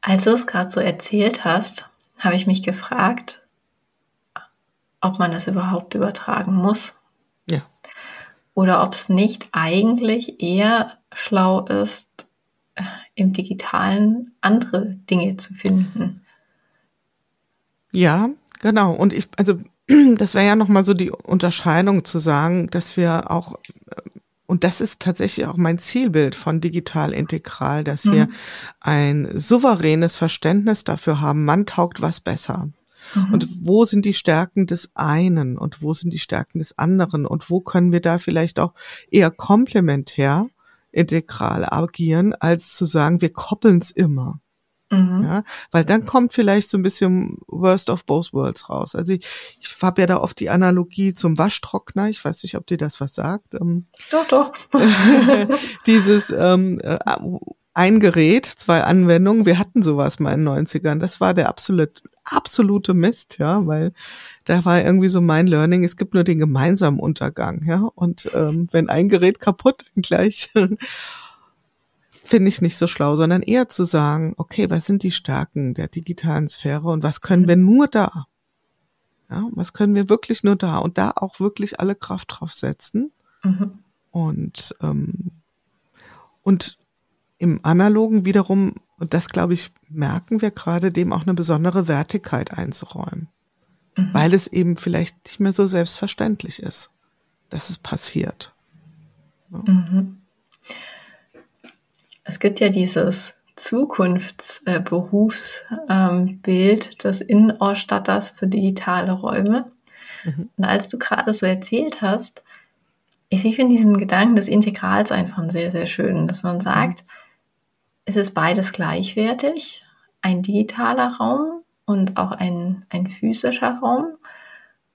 Als du es gerade so erzählt hast, habe ich mich gefragt, ob man das überhaupt übertragen muss. Ja. Oder ob es nicht eigentlich eher schlau ist, im digitalen andere Dinge zu finden. Ja, genau. Und ich, also das wäre ja nochmal so die Unterscheidung zu sagen, dass wir auch, und das ist tatsächlich auch mein Zielbild von digital integral, dass mhm. wir ein souveränes Verständnis dafür haben, man taugt was besser. Mhm. Und wo sind die Stärken des einen und wo sind die Stärken des anderen und wo können wir da vielleicht auch eher komplementär integral agieren, als zu sagen, wir koppeln es immer. Mhm. Ja, weil dann kommt vielleicht so ein bisschen Worst of Both Worlds raus. Also ich, ich habe ja da oft die Analogie zum Waschtrockner. Ich weiß nicht, ob dir das was sagt. Ähm, doch, doch. dieses ähm, äh, ein Gerät, zwei Anwendungen. Wir hatten sowas mal in den 90ern. Das war der absolute, absolute Mist, ja, weil da war irgendwie so mein Learning, es gibt nur den gemeinsamen Untergang, ja. Und ähm, wenn ein Gerät kaputt, dann gleich finde ich nicht so schlau, sondern eher zu sagen, okay, was sind die Stärken der digitalen Sphäre und was können wir nur da? Ja, was können wir wirklich nur da und da auch wirklich alle Kraft drauf setzen? Mhm. Und, ähm, und im Analogen wiederum, und das glaube ich, merken wir gerade, dem auch eine besondere Wertigkeit einzuräumen mhm. weil es eben vielleicht nicht mehr so selbstverständlich ist, dass es passiert. Ja. Mhm. Es gibt ja dieses Zukunftsberufsbild ähm, des Innenausstatters für digitale Räume. Mhm. Und als du gerade so erzählt hast, ich finde diesen Gedanken des Integrals einfach sehr, sehr schön, dass man sagt, mhm. es ist beides gleichwertig, ein digitaler Raum und auch ein, ein physischer Raum.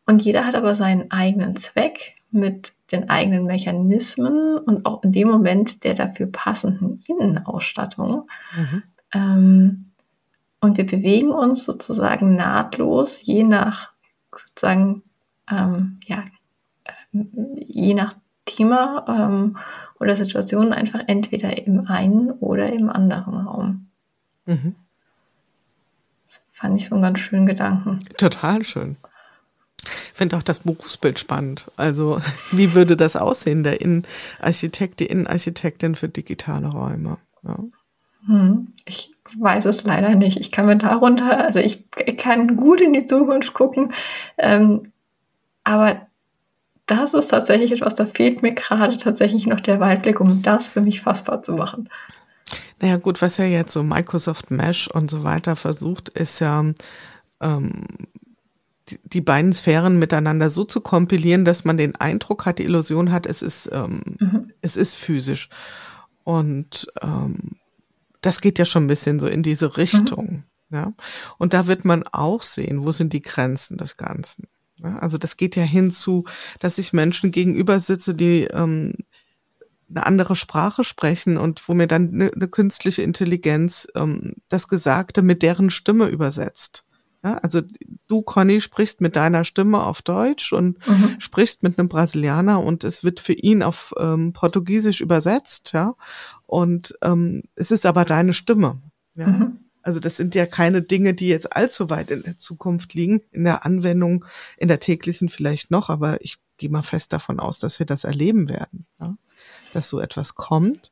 Und jeder hat aber seinen eigenen Zweck mit den eigenen Mechanismen und auch in dem Moment der dafür passenden Innenausstattung. Mhm. Ähm, und wir bewegen uns sozusagen nahtlos, je nach sozusagen, ähm, ja, je nach Thema ähm, oder Situation einfach entweder im einen oder im anderen Raum. Mhm. Fand ich so einen ganz schönen Gedanken. Total schön. Ich finde auch das Berufsbild spannend. Also, wie würde das aussehen, der Innenarchitekt, die Innenarchitektin für digitale Räume? Ja. Hm, ich weiß es leider nicht. Ich kann mir darunter, also ich kann gut in die Zukunft gucken, ähm, aber das ist tatsächlich etwas, da fehlt mir gerade tatsächlich noch der Weitblick, um das für mich fassbar zu machen. Naja gut, was ja jetzt so Microsoft Mesh und so weiter versucht, ist ja ähm, die, die beiden Sphären miteinander so zu kompilieren, dass man den Eindruck hat, die Illusion hat, es ist, ähm, mhm. es ist physisch. Und ähm, das geht ja schon ein bisschen so in diese Richtung. Mhm. Ja? Und da wird man auch sehen, wo sind die Grenzen des Ganzen. Also das geht ja hinzu, dass ich Menschen gegenüber sitze, die ähm, eine andere Sprache sprechen und wo mir dann eine, eine künstliche Intelligenz ähm, das Gesagte mit deren Stimme übersetzt. Ja, also du, Conny, sprichst mit deiner Stimme auf Deutsch und mhm. sprichst mit einem Brasilianer und es wird für ihn auf ähm, Portugiesisch übersetzt, ja. Und ähm, es ist aber deine Stimme. Ja. Mhm. Also das sind ja keine Dinge, die jetzt allzu weit in der Zukunft liegen, in der Anwendung, in der täglichen vielleicht noch, aber ich gehe mal fest davon aus, dass wir das erleben werden, ja? Dass so etwas kommt.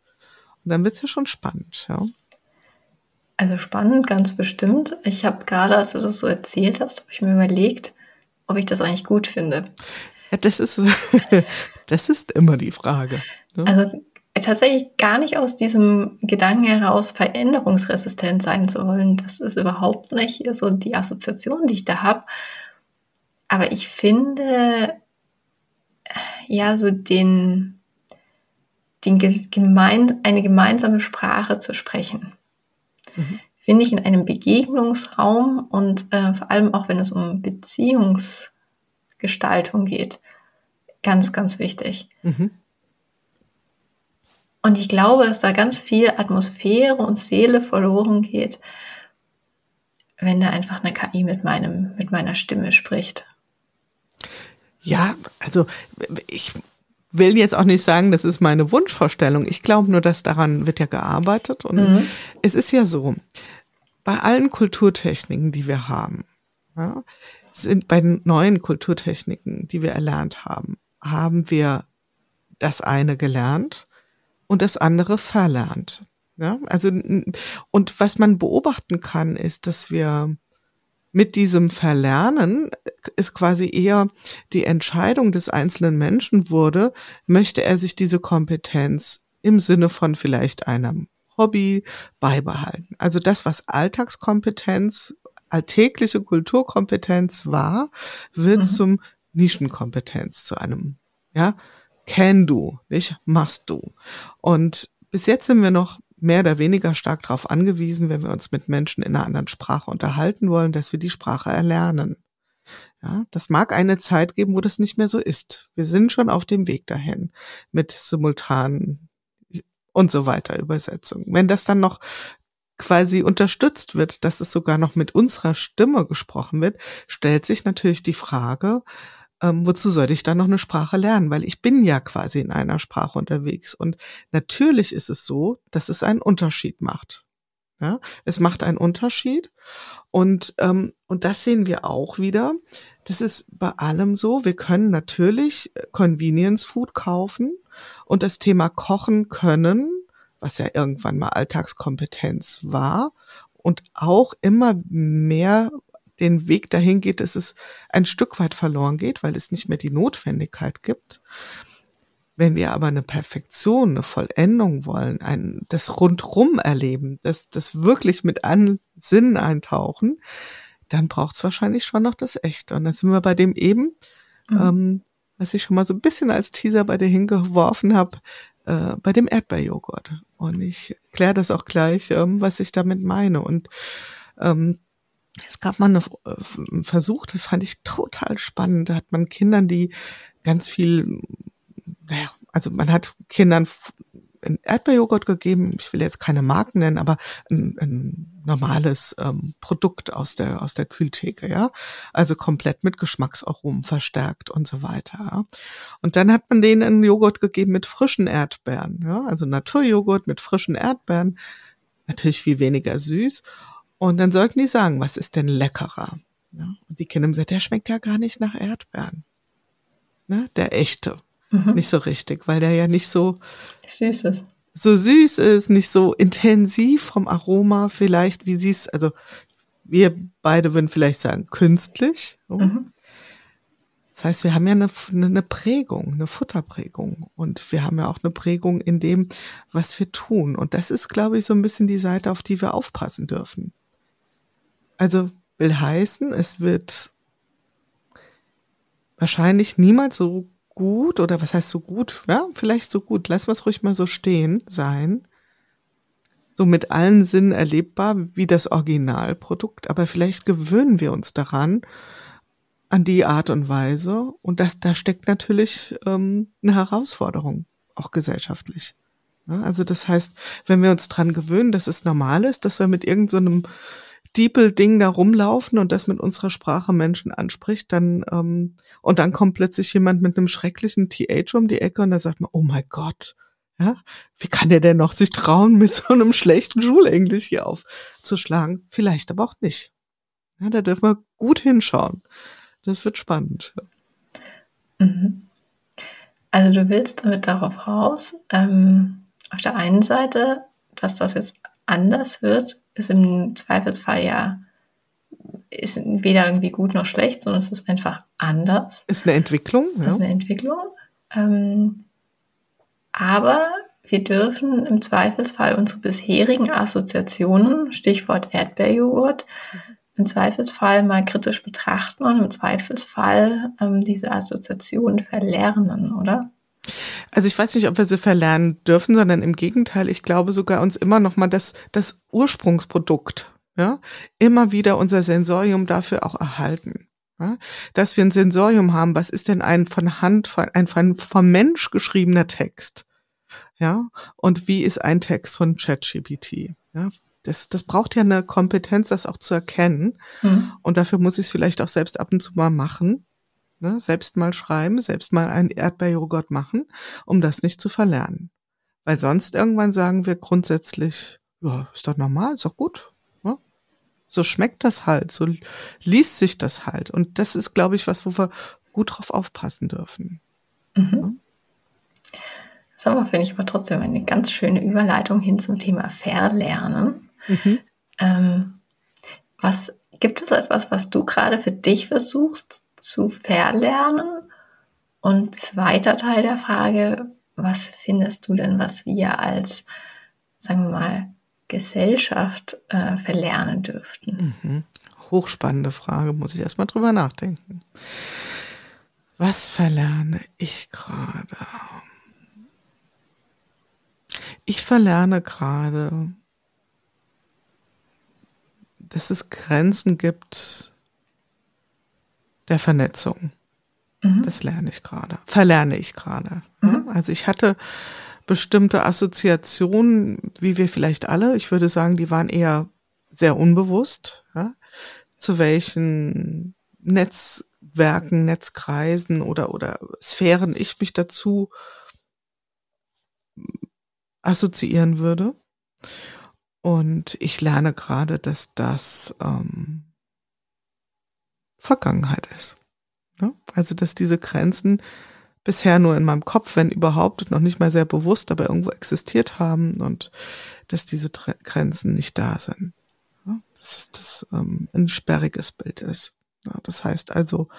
Und dann wird's ja schon spannend, ja. Also spannend, ganz bestimmt. Ich habe gerade, als du das so erzählt hast, habe ich mir überlegt, ob ich das eigentlich gut finde. Ja, das ist, das ist immer die Frage. Ne? Also tatsächlich gar nicht aus diesem Gedanken heraus, veränderungsresistent sein zu wollen. Das ist überhaupt nicht so die Assoziation, die ich da habe. Aber ich finde, ja, so den gemein, eine gemeinsame Sprache zu sprechen, mhm. finde ich in einem Begegnungsraum und äh, vor allem auch wenn es um Beziehungsgestaltung geht, ganz, ganz wichtig. Mhm. Und ich glaube, dass da ganz viel Atmosphäre und Seele verloren geht, wenn da einfach eine KI mit meinem, mit meiner Stimme spricht. Ja, also ich will jetzt auch nicht sagen, das ist meine Wunschvorstellung. Ich glaube nur, dass daran wird ja gearbeitet. Und mhm. es ist ja so, bei allen Kulturtechniken, die wir haben, ja, sind bei den neuen Kulturtechniken, die wir erlernt haben, haben wir das eine gelernt und das andere verlernt. Ja, also, und was man beobachten kann, ist, dass wir mit diesem Verlernen ist quasi eher die Entscheidung des einzelnen Menschen wurde, möchte er sich diese Kompetenz im Sinne von vielleicht einem Hobby beibehalten. Also das, was Alltagskompetenz, alltägliche Kulturkompetenz war, wird mhm. zum Nischenkompetenz, zu einem, ja, can do, nicht must do. Und bis jetzt sind wir noch mehr oder weniger stark darauf angewiesen, wenn wir uns mit Menschen in einer anderen Sprache unterhalten wollen, dass wir die Sprache erlernen. Ja, das mag eine Zeit geben, wo das nicht mehr so ist. Wir sind schon auf dem Weg dahin mit simultanen und so weiter Übersetzungen. Wenn das dann noch quasi unterstützt wird, dass es sogar noch mit unserer Stimme gesprochen wird, stellt sich natürlich die Frage, ähm, wozu sollte ich dann noch eine Sprache lernen? Weil ich bin ja quasi in einer Sprache unterwegs. Und natürlich ist es so, dass es einen Unterschied macht. Ja, es macht einen Unterschied. Und, ähm, und das sehen wir auch wieder. Das ist bei allem so. Wir können natürlich Convenience Food kaufen und das Thema Kochen können, was ja irgendwann mal Alltagskompetenz war und auch immer mehr den Weg dahin geht, dass es ein Stück weit verloren geht, weil es nicht mehr die Notwendigkeit gibt. Wenn wir aber eine Perfektion, eine Vollendung wollen, ein, das rundrum erleben, das, das wirklich mit allen Sinnen eintauchen, dann braucht es wahrscheinlich schon noch das Echte. Und dann sind wir bei dem eben, mhm. ähm, was ich schon mal so ein bisschen als Teaser bei dir hingeworfen habe, äh, bei dem Erdbeerjoghurt. Und ich kläre das auch gleich, ähm, was ich damit meine. Und ähm, es gab mal einen äh, Versuch, das fand ich total spannend. Da hat man Kindern, die ganz viel, naja, also man hat Kindern Erdbeerjoghurt gegeben, ich will jetzt keine Marken nennen, aber ein, ein normales ähm, Produkt aus der aus der Kühltheke, ja, also komplett mit Geschmacksaromen verstärkt und so weiter. Ja? Und dann hat man denen einen Joghurt gegeben mit frischen Erdbeeren, ja, also Naturjoghurt mit frischen Erdbeeren, natürlich viel weniger süß und dann sollten die sagen, was ist denn leckerer? Ja, und die Kinder haben gesagt, der schmeckt ja gar nicht nach Erdbeeren. Ne? Der echte. Mhm. Nicht so richtig, weil der ja nicht so süß ist. So süß ist, nicht so intensiv vom Aroma vielleicht, wie sie es, also wir beide würden vielleicht sagen, künstlich. So. Mhm. Das heißt, wir haben ja eine, eine Prägung, eine Futterprägung. Und wir haben ja auch eine Prägung in dem, was wir tun. Und das ist, glaube ich, so ein bisschen die Seite, auf die wir aufpassen dürfen. Also will heißen, es wird wahrscheinlich niemals so gut oder was heißt so gut, ja, vielleicht so gut, lassen wir es ruhig mal so stehen sein, so mit allen Sinnen erlebbar wie das Originalprodukt, aber vielleicht gewöhnen wir uns daran an die Art und Weise. Und das, da steckt natürlich ähm, eine Herausforderung, auch gesellschaftlich. Ja, also das heißt, wenn wir uns dran gewöhnen, dass es normal ist, dass wir mit irgendeinem so Diepel-Ding da rumlaufen und das mit unserer Sprache Menschen anspricht, dann ähm, und dann kommt plötzlich jemand mit einem schrecklichen TH um die Ecke und da sagt man, oh mein Gott, ja, wie kann der denn noch sich trauen, mit so einem schlechten Schulenglisch hier aufzuschlagen? Vielleicht aber auch nicht. Ja, da dürfen wir gut hinschauen. Das wird spannend. Mhm. Also du willst damit darauf raus, ähm, auf der einen Seite, dass das jetzt anders wird, ist im Zweifelsfall ja ist weder irgendwie gut noch schlecht, sondern es ist einfach anders. Ist eine Entwicklung. Ja. Ist eine Entwicklung. Ähm, aber wir dürfen im Zweifelsfall unsere bisherigen Assoziationen, Stichwort Erdbeerjoghurt, im Zweifelsfall mal kritisch betrachten und im Zweifelsfall ähm, diese Assoziationen verlernen, oder? Also ich weiß nicht, ob wir sie verlernen dürfen, sondern im Gegenteil, ich glaube sogar uns immer noch mal das, das Ursprungsprodukt, ja, immer wieder unser Sensorium dafür auch erhalten. Ja, dass wir ein Sensorium haben, was ist denn ein von Hand, ein von, vom Mensch geschriebener Text? Ja, und wie ist ein Text von ChatGPT? Ja, das, das braucht ja eine Kompetenz, das auch zu erkennen. Mhm. Und dafür muss ich es vielleicht auch selbst ab und zu mal machen. Ne? Selbst mal schreiben, selbst mal einen Erdbeerjoghurt machen, um das nicht zu verlernen. Weil sonst irgendwann sagen wir grundsätzlich, ja, ist doch normal, ist doch gut. Ne? So schmeckt das halt, so liest sich das halt. Und das ist, glaube ich, was, wo wir gut drauf aufpassen dürfen. Mhm. Ne? Das aber, finde ich, aber trotzdem eine ganz schöne Überleitung hin zum Thema Verlernen. Mhm. Ähm, was gibt es etwas, was du gerade für dich versuchst zu verlernen? Und zweiter Teil der Frage, was findest du denn, was wir als, sagen wir mal, Gesellschaft äh, verlernen dürften? Mhm. Hochspannende Frage, muss ich erstmal drüber nachdenken. Was verlerne ich gerade? Ich verlerne gerade, dass es Grenzen gibt der Vernetzung. Mhm. Das lerne ich gerade, verlerne ich gerade. Mhm. Also ich hatte bestimmte Assoziationen, wie wir vielleicht alle, ich würde sagen, die waren eher sehr unbewusst, ja, zu welchen Netzwerken, Netzkreisen oder, oder Sphären ich mich dazu assoziieren würde. Und ich lerne gerade, dass das ähm, Vergangenheit ist. Also, dass diese Grenzen bisher nur in meinem Kopf, wenn überhaupt, noch nicht mal sehr bewusst, aber irgendwo existiert haben und dass diese Tre Grenzen nicht da sind. Dass das ähm, ein sperriges Bild ist. Ja? Das heißt also,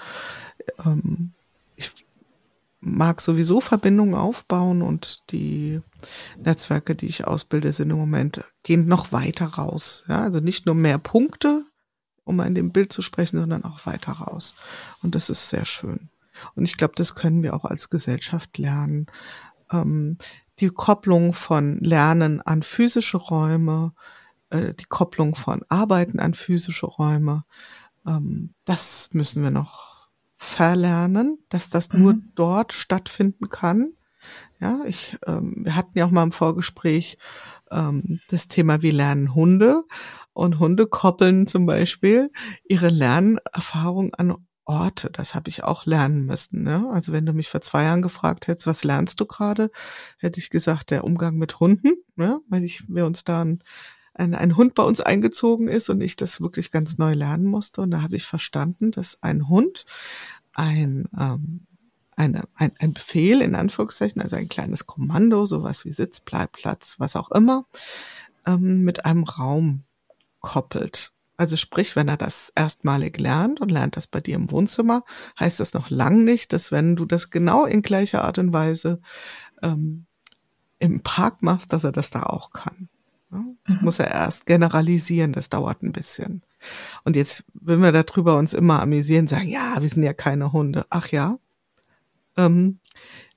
ähm, ich mag sowieso Verbindungen aufbauen und die Netzwerke, die ich ausbilde, sind im Moment, gehen noch weiter raus. Ja, also nicht nur mehr Punkte, um mal in dem Bild zu sprechen, sondern auch weiter raus. Und das ist sehr schön. Und ich glaube, das können wir auch als Gesellschaft lernen. Ähm, die Kopplung von Lernen an physische Räume, äh, die Kopplung von Arbeiten an physische Räume, ähm, das müssen wir noch verlernen, dass das mhm. nur dort stattfinden kann. Ja, ich, ähm, wir hatten ja auch mal im Vorgespräch ähm, das Thema, wie lernen Hunde. Und Hunde koppeln zum Beispiel ihre Lernerfahrung an Orte. Das habe ich auch lernen müssen. Ne? Also wenn du mich vor zwei Jahren gefragt hättest, was lernst du gerade, hätte ich gesagt, der Umgang mit Hunden, ne? weil ich, wir uns da ein, ein, ein Hund bei uns eingezogen ist und ich das wirklich ganz neu lernen musste. Und da habe ich verstanden, dass ein Hund ein, ähm, eine, ein, ein Befehl in Anführungszeichen, also ein kleines Kommando, sowas wie Sitz, Bleib, Platz, was auch immer, ähm, mit einem Raum koppelt. Also sprich, wenn er das erstmalig lernt und lernt das bei dir im Wohnzimmer, heißt das noch lang nicht, dass wenn du das genau in gleicher Art und Weise ähm, im Park machst, dass er das da auch kann. Das mhm. muss er erst generalisieren, das dauert ein bisschen. Und jetzt, wenn wir darüber uns immer amüsieren, sagen, ja, wir sind ja keine Hunde. Ach ja. Ähm,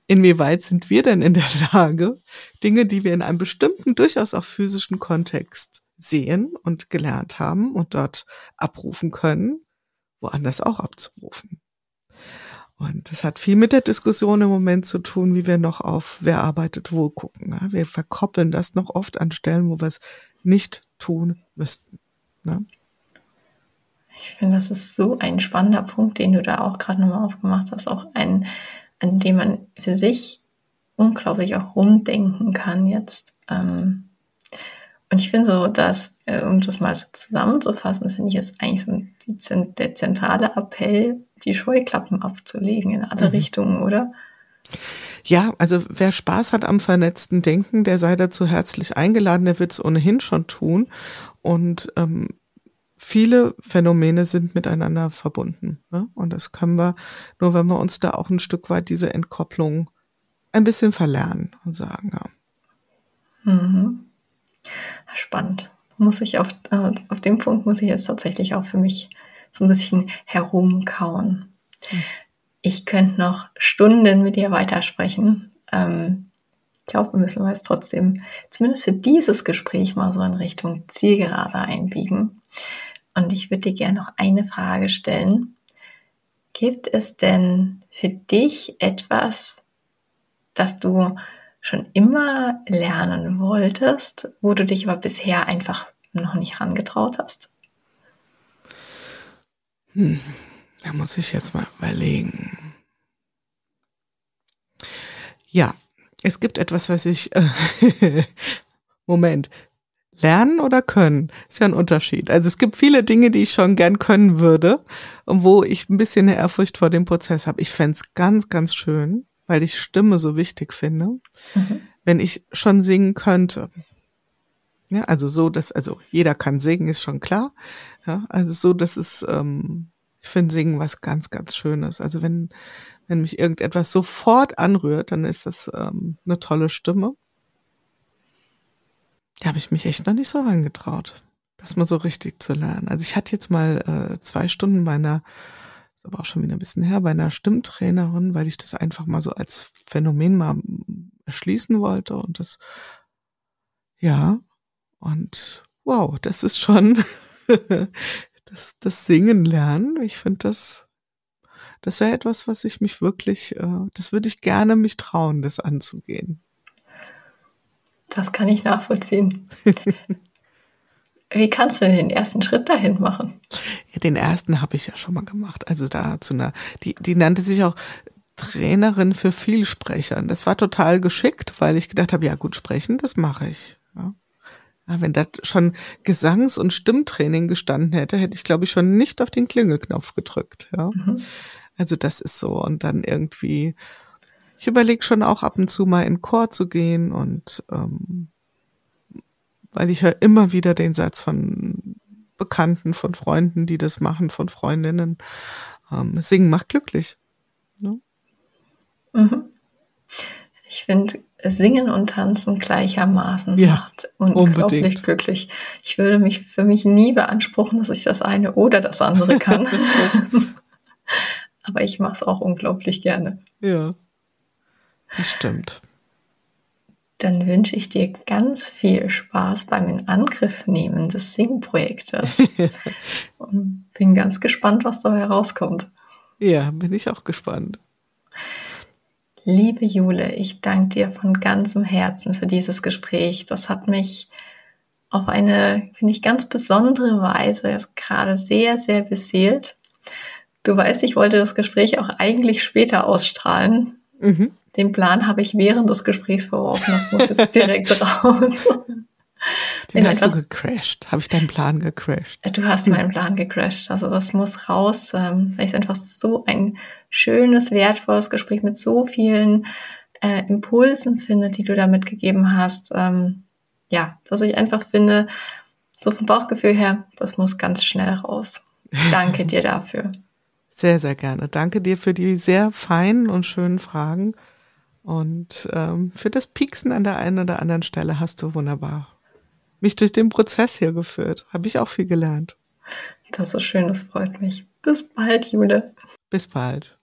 inwieweit sind wir denn in der Lage, Dinge, die wir in einem bestimmten, durchaus auch physischen Kontext sehen und gelernt haben und dort abrufen können, woanders auch abzurufen? Und das hat viel mit der Diskussion im Moment zu tun, wie wir noch auf wer arbeitet wo gucken. Wir verkoppeln das noch oft an Stellen, wo wir es nicht tun müssten. Ne? Ich finde, das ist so ein spannender Punkt, den du da auch gerade nochmal aufgemacht hast. Auch ein, an dem man für sich unglaublich auch rumdenken kann jetzt. Ähm, und ich finde so, dass, äh, um das mal so zusammenzufassen, finde ich, ist eigentlich so die, der zentrale Appell, die Scheuklappen abzulegen in alle mhm. Richtungen, oder? Ja, also wer Spaß hat am vernetzten Denken, der sei dazu herzlich eingeladen, der wird es ohnehin schon tun. Und ähm, viele Phänomene sind miteinander verbunden. Ne? Und das können wir nur, wenn wir uns da auch ein Stück weit diese Entkopplung ein bisschen verlernen und sagen, ja. Mhm. Spannend. Muss ich auf, äh, auf dem Punkt muss ich jetzt tatsächlich auch für mich so ein bisschen herumkauen. Mhm. Ich könnte noch Stunden mit dir weitersprechen. Ähm, ich glaube, wir müssen jetzt trotzdem zumindest für dieses Gespräch mal so in Richtung Zielgerade einbiegen. Und ich würde dir gerne noch eine Frage stellen. Gibt es denn für dich etwas, das du schon immer lernen wolltest, wo du dich aber bisher einfach noch nicht rangetraut hast? Hm, da muss ich jetzt mal überlegen. Ja, es gibt etwas, was ich. Äh, Moment. Lernen oder können ist ja ein Unterschied. Also es gibt viele Dinge, die ich schon gern können würde und wo ich ein bisschen eine Ehrfurcht vor dem Prozess habe. Ich fände es ganz, ganz schön, weil ich Stimme so wichtig finde, mhm. wenn ich schon singen könnte. Ja, also so, dass, also jeder kann singen, ist schon klar. Ja, also so, dass es, ähm, ich finde Singen was ganz, ganz Schönes. Also wenn, wenn mich irgendetwas sofort anrührt, dann ist das ähm, eine tolle Stimme. Da habe ich mich echt noch nicht so rangetraut, das mal so richtig zu lernen. Also ich hatte jetzt mal äh, zwei Stunden bei einer ist aber auch schon wieder ein bisschen her, bei einer Stimmtrainerin, weil ich das einfach mal so als Phänomen mal erschließen wollte und das, ja, und wow, das ist schon das, das Singen lernen. Ich finde das, das wäre etwas, was ich mich wirklich, äh, das würde ich gerne mich trauen, das anzugehen. Das kann ich nachvollziehen. Wie kannst du den ersten Schritt dahin machen? Ja, den ersten habe ich ja schon mal gemacht. Also da zu einer, die, die nannte sich auch Trainerin für Vielsprechern. Das war total geschickt, weil ich gedacht habe, ja gut, sprechen, das mache ich. Ja. Ja, wenn da schon Gesangs- und Stimmtraining gestanden hätte, hätte ich, glaube ich, schon nicht auf den Klingelknopf gedrückt. Ja. Mhm. Also das ist so. Und dann irgendwie, ich überlege schon auch ab und zu mal in Chor zu gehen und ähm, weil ich höre immer wieder den Satz von Bekannten, von Freunden, die das machen, von Freundinnen. Ähm, Singen macht glücklich. Ne? Mhm. Ich finde, Singen und Tanzen gleichermaßen ja, macht unglaublich unbedingt. glücklich. Ich würde mich für mich nie beanspruchen, dass ich das eine oder das andere kann. Aber ich mache es auch unglaublich gerne. Ja, das stimmt dann wünsche ich dir ganz viel Spaß beim In Angriff nehmen des Sing-Projektes. und bin ganz gespannt, was da herauskommt. Ja, bin ich auch gespannt. Liebe Jule, ich danke dir von ganzem Herzen für dieses Gespräch. Das hat mich auf eine, finde ich, ganz besondere Weise gerade sehr, sehr beseelt. Du weißt, ich wollte das Gespräch auch eigentlich später ausstrahlen. Mhm. Den Plan habe ich während des Gesprächs verworfen. Das muss jetzt direkt raus. Den hast etwas, du gecrashed. Habe ich deinen Plan gecrashed? Du hast meinen Plan gecrashed. Also das muss raus, ähm, weil ich einfach so ein schönes, wertvolles Gespräch mit so vielen äh, Impulsen finde, die du da mitgegeben hast. Ähm, ja, dass ich einfach finde, so vom Bauchgefühl her, das muss ganz schnell raus. Danke dir dafür. Sehr, sehr gerne. Danke dir für die sehr feinen und schönen Fragen. Und ähm, für das Pieksen an der einen oder anderen Stelle hast du wunderbar mich durch den Prozess hier geführt. Habe ich auch viel gelernt. Das ist schön, das freut mich. Bis bald, Jule. Bis bald.